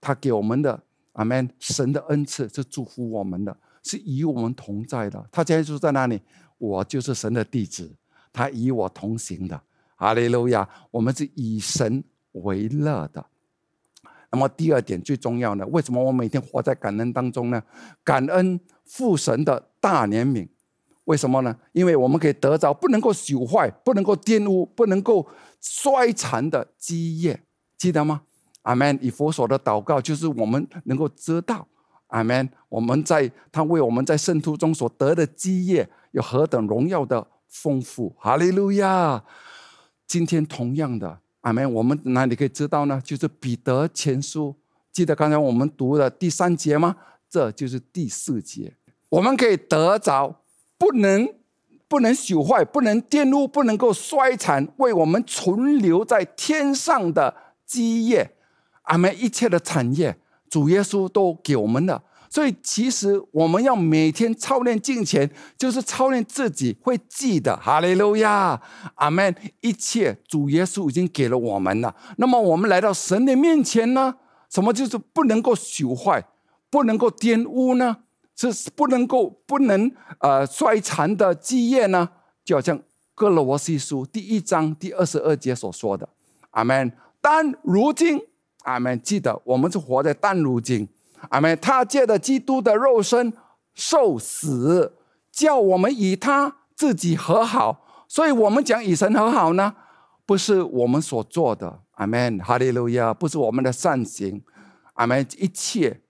S5: 他给我们的阿门，神的恩赐是祝福我们的，是与我们同在的。他现在就在那里，我就是神的弟子，他与我同行的。哈利路亚！我们是以神为乐的。那么第二点最重要的，为什么我每天活在感恩当中呢？感恩父神的大怜悯。为什么呢？因为我们可以得着不能够朽坏、不能够玷污、不能够衰残的基业。记得吗？阿门。以佛所的祷告，就是我们能够知道，阿门。我们在他为我们在圣徒中所得的基业，有何等荣耀的丰富。哈利路亚！今天同样的，阿门。我们哪里可以知道呢？就是彼得前书，记得刚才我们读的第三节吗？这就是第四节。我们可以得着不能不能朽坏、不能玷污、不能够衰残，为我们存留在天上的。基业，阿门！一切的产业，主耶稣都给我们了。所以，其实我们要每天操练敬虔，就是操练自己会记得。哈利路亚，阿门！一切主耶稣已经给了我们了。那么，我们来到神的面前呢？什么就是不能够朽坏，不能够玷污呢？是不能够不能呃衰残的基业呢？就好像哥罗西书第一章第二十二节所说的，阿门。但如今，阿门！记得我们是活在但如今，阿门！他借着基督的肉身受死，叫我们与他自己和好。所以，我们讲与神和好呢，不是我们所做的，阿门！哈利路亚！不是我们的善行，阿门！一切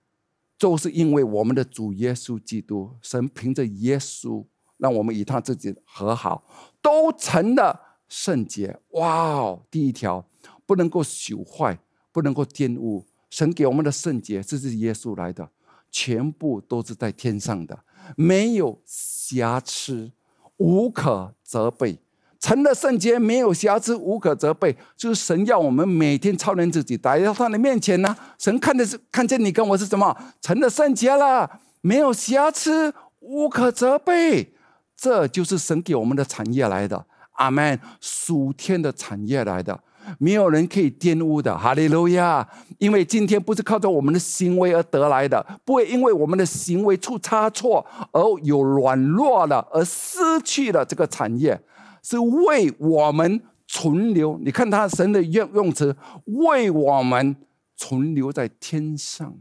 S5: 都是因为我们的主耶稣基督，神凭着耶稣让我们与他自己和好，都成了圣洁。哇哦！第一条。不能够朽坏，不能够玷污。神给我们的圣洁，这是耶稣来的。全部都是在天上的，没有瑕疵，无可责备。成了圣洁，没有瑕疵，无可责备，就是神要我们每天操练自己，来到他的面前呢。神看的是看见你跟我是什么？成了圣洁了，没有瑕疵，无可责备。这就是神给我们的产业来的，阿门。属天的产业来的，没有人可以玷污的，哈利路亚。因为今天不是靠着我们的行为而得来的，不会因为我们的行为出差错而有软弱了，而失去了这个产业。是为我们存留，你看他神的用用词，为我们存留在天上，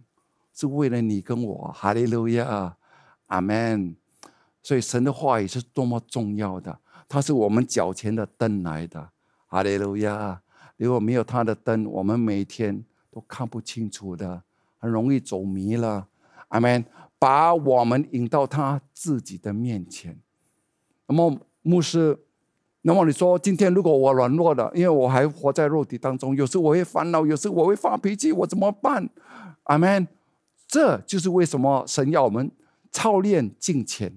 S5: 是为了你跟我，哈利路亚，阿门。所以神的话语是多么重要的，它是我们脚前的灯来的，哈利路亚。如果没有他的灯，我们每天都看不清楚的，很容易走迷了，阿门。把我们引到他自己的面前。那么牧师。那么你说，今天如果我软弱了，因为我还活在肉体当中，有时我会烦恼，有时我会发脾气，我怎么办？阿门。这就是为什么神要我们操练敬虔，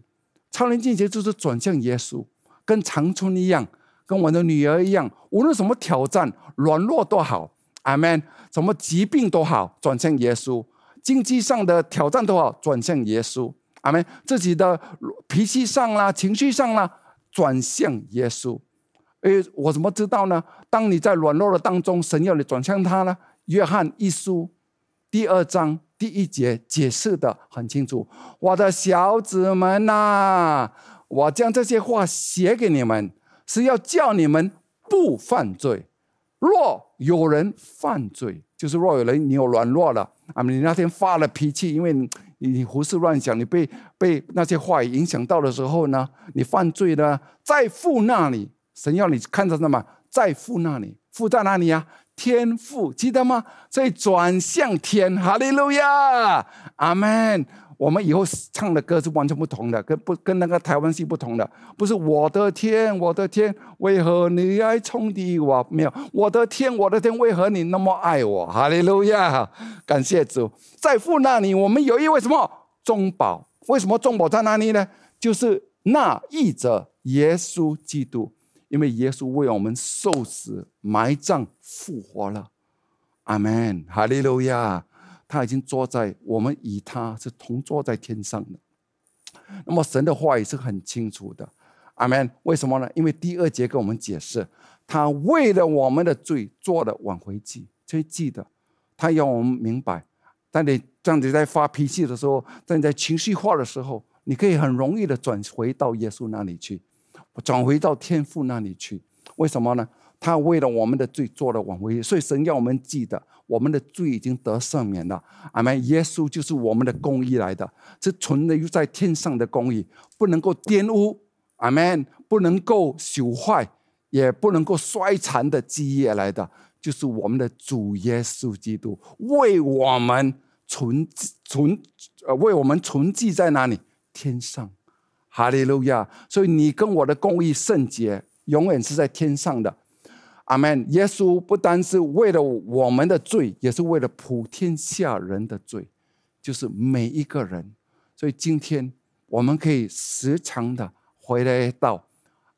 S5: 操练敬虔就是转向耶稣，跟长春一样，跟我的女儿一样，无论什么挑战、软弱都好，阿门。什么疾病都好，转向耶稣；经济上的挑战都好，转向耶稣，阿门。自己的脾气上啦，情绪上啦。转向耶稣，哎，我怎么知道呢？当你在软弱的当中，神要你转向他呢？约翰一书第二章第一节解释的很清楚。我的小子们呐，我将这些话写给你们，是要叫你们不犯罪。若有人犯罪，就是若有人你有软弱了啊，你那天发了脾气，因为你。你胡思乱想，你被被那些话语影响到的时候呢？你犯罪呢，在父那里，神要你看到什么？在父那里，父在哪里呀？天父，记得吗？所以转向天，哈利路亚，阿门。我们以后唱的歌是完全不同的，跟不跟那个台湾戏不同的，不是我的天，我的天，为何你爱冲击我？没有，我的天，我的天，为何你那么爱我？哈利路亚，感谢主，在父那里，我们有一位什么中保？为什么中保在哪里呢？就是那译者耶稣基督，因为耶稣为我们受死、埋葬、复活了。阿门，哈利路亚。他已经坐在我们与他是同坐在天上的，那么神的话也是很清楚的，阿门。为什么呢？因为第二节跟我们解释，他为了我们的罪做了挽回祭，所以记得他要我们明白。当你这样子在发脾气的时候，在你在情绪化的时候，你可以很容易的转回到耶稣那里去，转回到天父那里去。为什么呢？他为了我们的罪做了挽回，所以神要我们记得，我们的罪已经得赦免了。阿门。耶稣就是我们的公义来的，是存于在天上的公义，不能够玷污。阿门。不能够朽坏，也不能够衰残的基业来的，就是我们的主耶稣基督为我们存存呃为我们存记在哪里？天上。哈利路亚。所以你跟我的公义圣洁，永远是在天上的。阿门！耶稣不单是为了我们的罪，也是为了普天下人的罪，就是每一个人。所以今天我们可以时常的回来到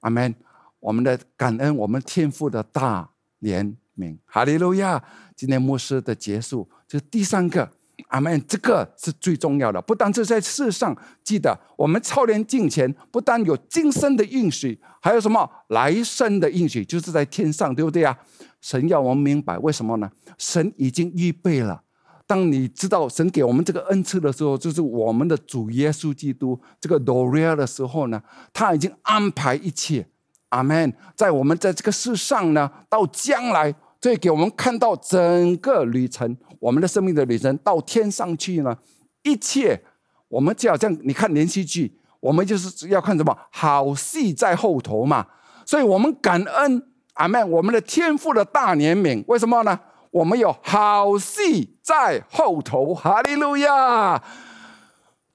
S5: 阿门，我们的感恩，我们天父的大怜悯。哈利路亚！今天牧师的结束，这是第三个。阿门，这个是最重要的。不单是在世上，记得我们超年进前，不但有今生的应许，还有什么来生的应许，就是在天上，对不对啊？神要我们明白，为什么呢？神已经预备了。当你知道神给我们这个恩赐的时候，就是我们的主耶稣基督这个 Doria 的时候呢，他已经安排一切。阿门。在我们在这个世上呢，到将来。所以给我们看到整个旅程，我们的生命的旅程到天上去呢，一切我们就好像你看连续剧，我们就是要看什么好戏在后头嘛。所以我们感恩阿门，我们的天赋的大怜悯，为什么呢？我们有好戏在后头，哈利路亚。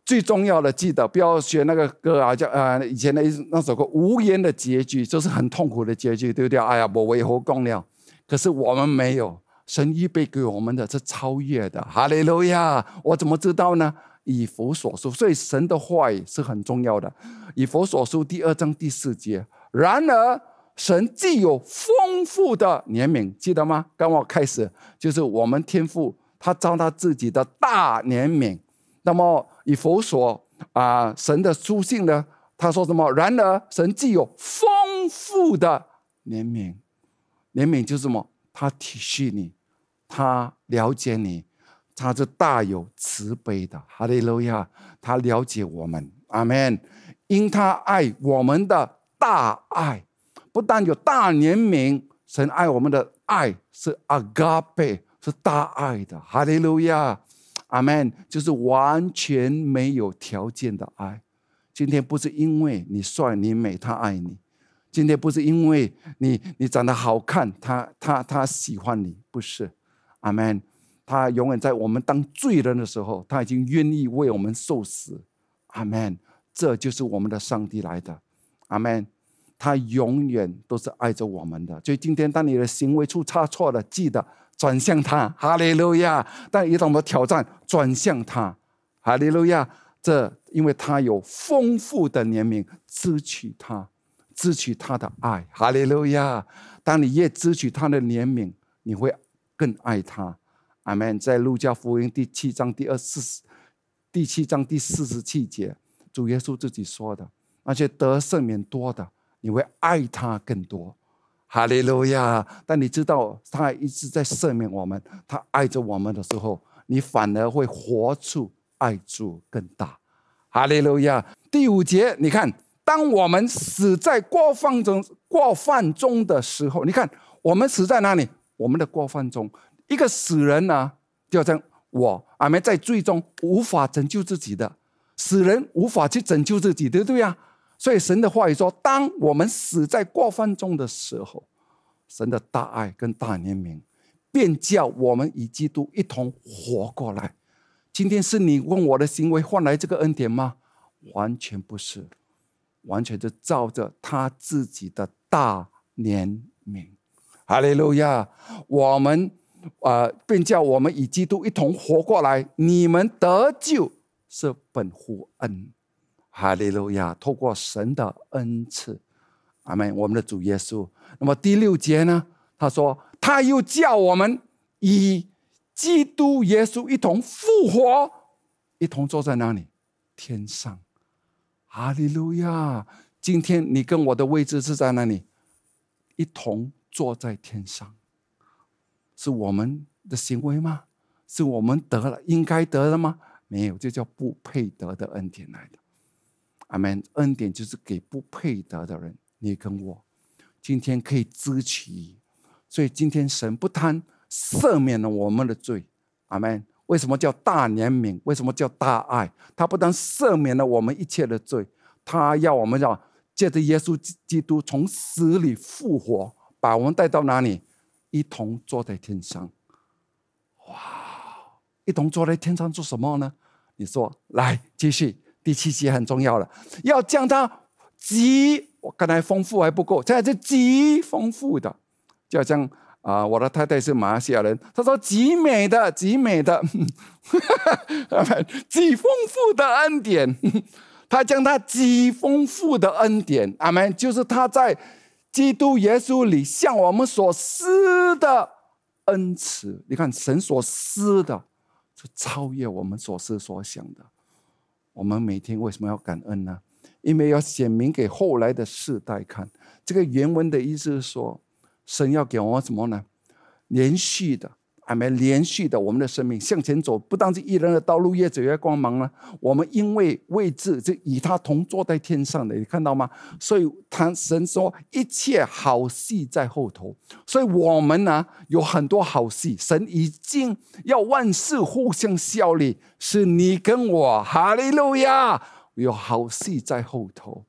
S5: 最重要的，记得不要学那个歌啊，叫呃以前的那首歌《无言的结局》，就是很痛苦的结局，对不对？哎呀，我为何共了？可是我们没有神预备给我们的是超越的，哈利路亚！我怎么知道呢？以弗所书，所以神的话语是很重要的。以弗所书第二章第四节，然而神既有丰富的怜悯，记得吗？刚我开始就是我们天父他照他自己的大怜悯。那么以弗所啊，神的书信呢，他说什么？然而神既有丰富的怜悯，怜悯就是什么？他体恤你，他了解你。他是大有慈悲的，哈利路亚！他了解我们，阿门。因他爱我们的大爱，不但有大怜悯，神爱我们的爱是阿嘎贝，是大爱的，哈利路亚，阿门。就是完全没有条件的爱。今天不是因为你帅你美，他爱你；今天不是因为你你长得好看，他他他喜欢你，不是，阿门。他永远在我们当罪人的时候，他已经愿意为我们受死，阿门。这就是我们的上帝来的，阿门。他永远都是爱着我们的。所以今天当你的行为出差错了，记得转向他，哈利路亚。但遇到什么挑战，转向他，哈利路亚。这因为他有丰富的怜悯，支取他，支取他的爱，哈利路亚。当你越支取他的怜悯，你会更爱他。阿门。在路加福音第七章第二四第七章第四十七节，主耶稣自己说的：那些得赦免多的，你会爱他更多。哈利路亚！但你知道他一直在赦免我们，他爱着我们的时候，你反而会活出爱主更大。哈利路亚！第五节，你看，当我们死在过犯中过犯中的时候，你看我们死在哪里？我们的过犯中。一个死人呢，就好像我阿妹在最终无法拯救自己的死人，无法去拯救自己，对不对呀？所以神的话语说：当我们死在过犯中的时候，神的大爱跟大怜悯，便叫我们与基督一同活过来。今天是你问我的行为换来这个恩典吗？完全不是，完全是照着他自己的大怜悯。哈利路亚！我们。啊，便叫我们与基督一同活过来。你们得救是本乎恩，哈利路亚！透过神的恩赐，阿门。我们的主耶稣。那么第六节呢？他说，他又叫我们与基督耶稣一同复活，一同坐在哪里？天上，哈利路亚！今天你跟我的位置是在哪里？一同坐在天上。是我们的行为吗？是我们得了应该得的吗？没有，这叫不配得的恩典来的。阿门。恩典就是给不配得的人。你跟我今天可以支取，所以今天神不贪赦免了我们的罪。阿门。为什么叫大怜悯？为什么叫大爱？他不但赦免了我们一切的罪，他要我们要借着耶稣基督从死里复活，把我们带到哪里？一同坐在天上，哇！一同坐在天上做什么呢？你说，来继续第七节很重要了，要将它极，我刚才丰富还不够，现在是极丰富的，就好像啊，我的太太是马来西亚人，她说极美的，极美的，极丰富的恩典，他将他极丰富的恩典，阿门，就是他在。基督耶稣里向我们所施的恩慈，你看神所施的，是超越我们所思所想的。我们每天为什么要感恩呢？因为要显明给后来的世代看。这个原文的意思是说，神要给我们什么呢？连续的。还没连续的，我们的生命向前走，不单是一人的道路越走越光芒了。我们因为位置，就与他同坐在天上的，你看到吗？所以他神说一切好戏在后头，所以我们呢有很多好戏，神已经要万事互相效力，是你跟我，哈利路亚，有好戏在后头，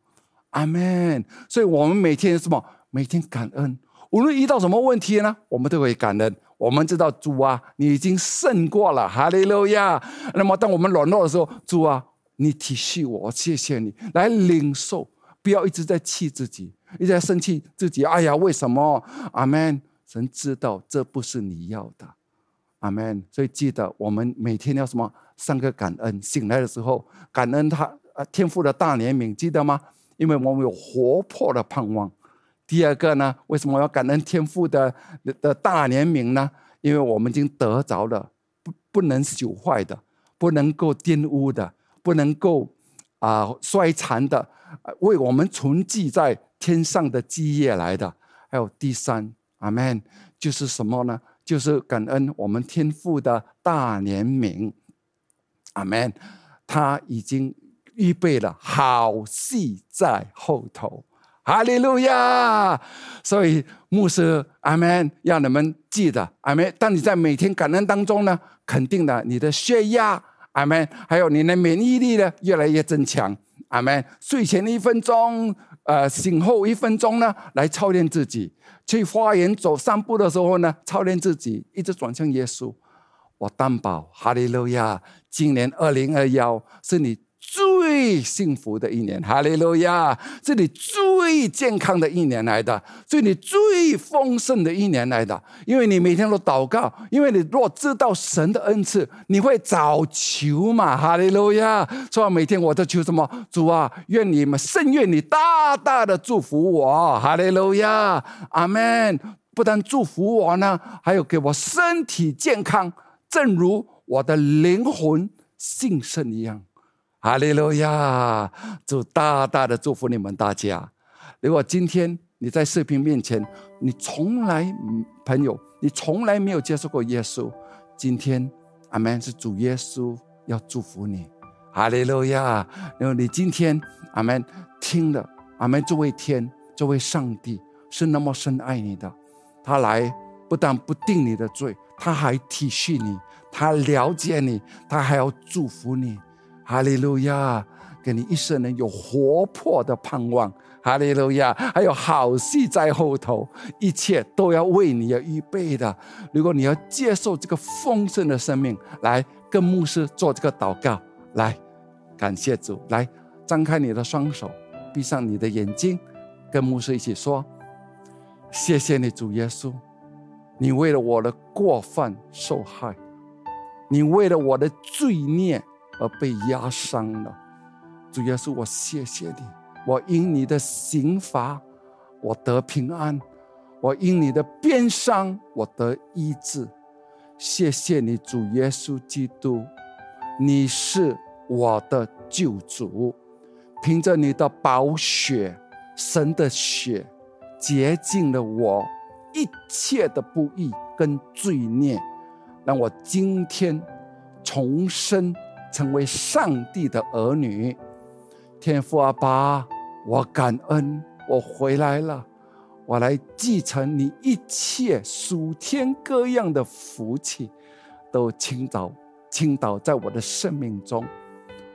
S5: 阿门。所以我们每天什么？每天感恩，无论遇到什么问题呢，我们都会感恩。我们知道主啊，你已经胜过了，哈利路亚。那么当我们软弱的时候，主啊，你体恤我，谢谢你来领受，不要一直在气自己，一直在生气自己。哎呀，为什么？阿门。神知道这不是你要的，阿门。所以记得我们每天要什么？三个感恩。醒来的时候，感恩他呃天父的大怜悯，记得吗？因为我们有活泼的盼望。第二个呢，为什么要感恩天父的的大怜悯呢？因为我们已经得着了不不能朽坏的、不能够玷污的、不能够啊衰残的，为我们存记在天上的基业来的。还有第三，阿门，就是什么呢？就是感恩我们天父的大怜悯，阿门。他已经预备了好戏在后头。哈利路亚！所以牧师阿门，让你们记得阿门。当你在每天感恩当中呢，肯定的你的血压阿门，还有你的免疫力呢越来越增强阿门。睡前一分钟，呃，醒后一分钟呢，来操练自己。去花园走散步的时候呢，操练自己，一直转向耶稣。我担保，哈利路亚！今年二零二幺是你。最幸福的一年，哈利路亚！这里最健康的一年来的，这里最丰盛的一年来的，因为你每天都祷告，因为你若知道神的恩赐，你会早求嘛，哈利路亚！所以每天我都求什么？主啊，愿你们圣愿你大大的祝福我，哈利路亚，阿门！不但祝福我呢，还有给我身体健康，正如我的灵魂兴盛一样。哈利路亚！祝大大的祝福你们大家。如果今天你在视频面前，你从来朋友，你从来没有接受过耶稣，今天阿门是主耶稣要祝福你。哈利路亚！因为你今天阿门听了阿门，这位天，这位上帝是那么深爱你的，他来不但不定你的罪，他还体恤你，他了解你，他还要祝福你。哈利路亚，给你一生人有活泼的盼望。哈利路亚，还有好戏在后头，一切都要为你而预备的。如果你要接受这个丰盛的生命，来跟牧师做这个祷告，来感谢主，来张开你的双手，闭上你的眼睛，跟牧师一起说：谢谢你，主耶稣，你为了我的过犯受害，你为了我的罪孽。而被压伤了，主耶稣，我谢谢你，我因你的刑罚，我得平安；我因你的鞭伤，我得医治。谢谢你，主耶稣基督，你是我的救主，凭着你的宝血，神的血，洁净了我一切的不义跟罪孽，让我今天重生。成为上帝的儿女，天父阿爸，我感恩，我回来了，我来继承你一切属天各样的福气，都倾倒倾倒在我的生命中，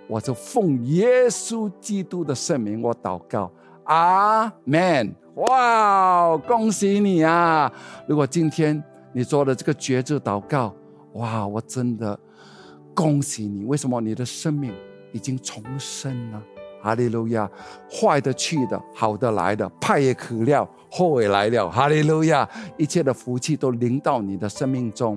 S5: 我就奉耶稣基督的圣名，我祷告，阿门。哇，恭喜你啊！如果今天你做了这个绝志祷告，哇，我真的。恭喜你！为什么你的生命已经重生了？哈利路亚！坏的去的，好的来的，派也可料，后也来了。哈利路亚！一切的福气都临到你的生命中。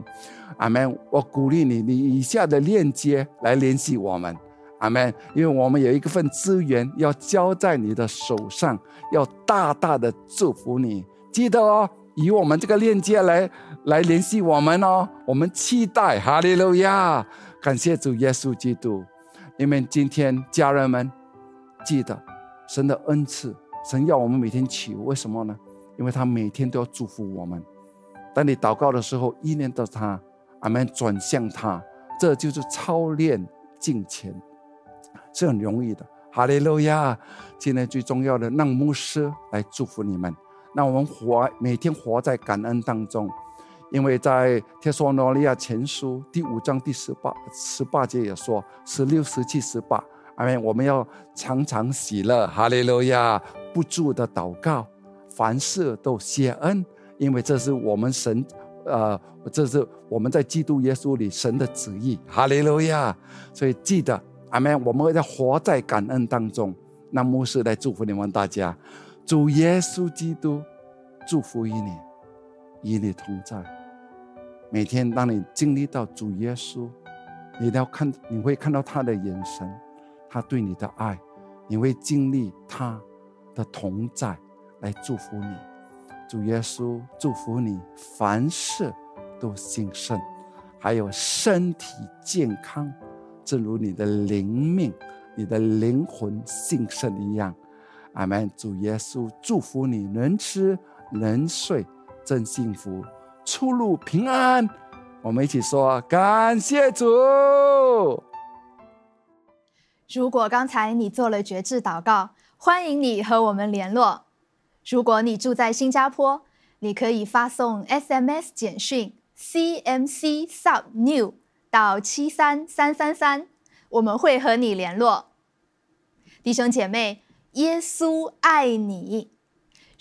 S5: 阿门！我鼓励你，你以下的链接来联系我们。阿门！因为我们有一份资源要交在你的手上，要大大的祝福你。记得哦，以我们这个链接来来联系我们哦。我们期待。哈利路亚！感谢主耶稣基督，你们今天家人们记得神的恩赐，神要我们每天祈，为什么呢？因为他每天都要祝福我们。当你祷告的时候，意念到他，阿门，转向他，这就是操练敬虔，是很容易的。哈利路亚！今天最重要的，让牧师来祝福你们，让我们活每天活在感恩当中。因为在《帖撒罗尼亚前书》第五章第十八十八节也说，十六、十七、十八，阿门。我们要常常喜乐，哈利路亚，不住的祷告，凡事都谢恩，因为这是我们神，呃，这是我们在基督耶稣里神的旨意，哈利路亚。所以记得，阿门。我们要活在感恩当中。那牧师来祝福你们大家，主耶稣基督祝福于你，与你同在。每天当你经历到主耶稣，你一定要看，你会看到他的眼神，他对你的爱，你会经历他的同在来祝福你。主耶稣祝福你，凡事都兴盛，还有身体健康，正如你的灵命、你的灵魂兴盛一样。阿门。主耶稣祝福你，能吃能睡，真幸福，出入平安。我们一起说感谢主。
S1: 如果刚才你做了绝志祷告，欢迎你和我们联络。如果你住在新加坡，你可以发送 SMS 简讯 CMC Sub New 到七三三三三，我们会和你联络。弟兄姐妹，耶稣爱你。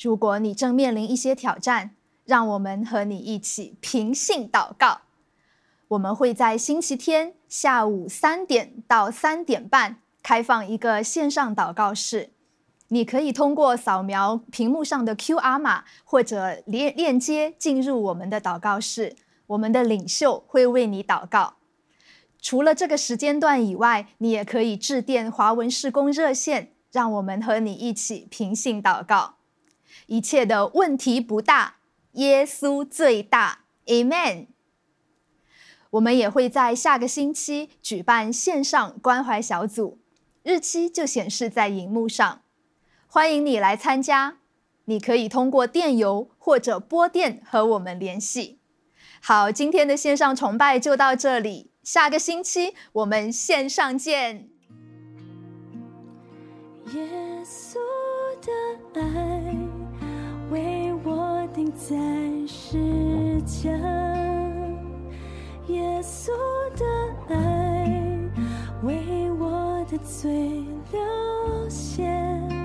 S1: 如果你正面临一些挑战，让我们和你一起平信祷告。我们会在星期天下午三点到三点半开放一个线上祷告室。你可以通过扫描屏幕上的 QR 码或者链链接进入我们的祷告室，我们的领袖会为你祷告。除了这个时间段以外，你也可以致电华文施工热线，让我们和你一起平信祷告。一切的问题不大，耶稣最大，Amen。我们也会在下个星期举办线上关怀小组，日期就显示在荧幕上。欢迎你来参加，你可以通过电邮或者拨电和我们联系。好，今天的线上崇拜就到这里，下个星期我们线上见。
S4: 耶稣的爱为我定在十架，耶稣的爱为我的罪流血。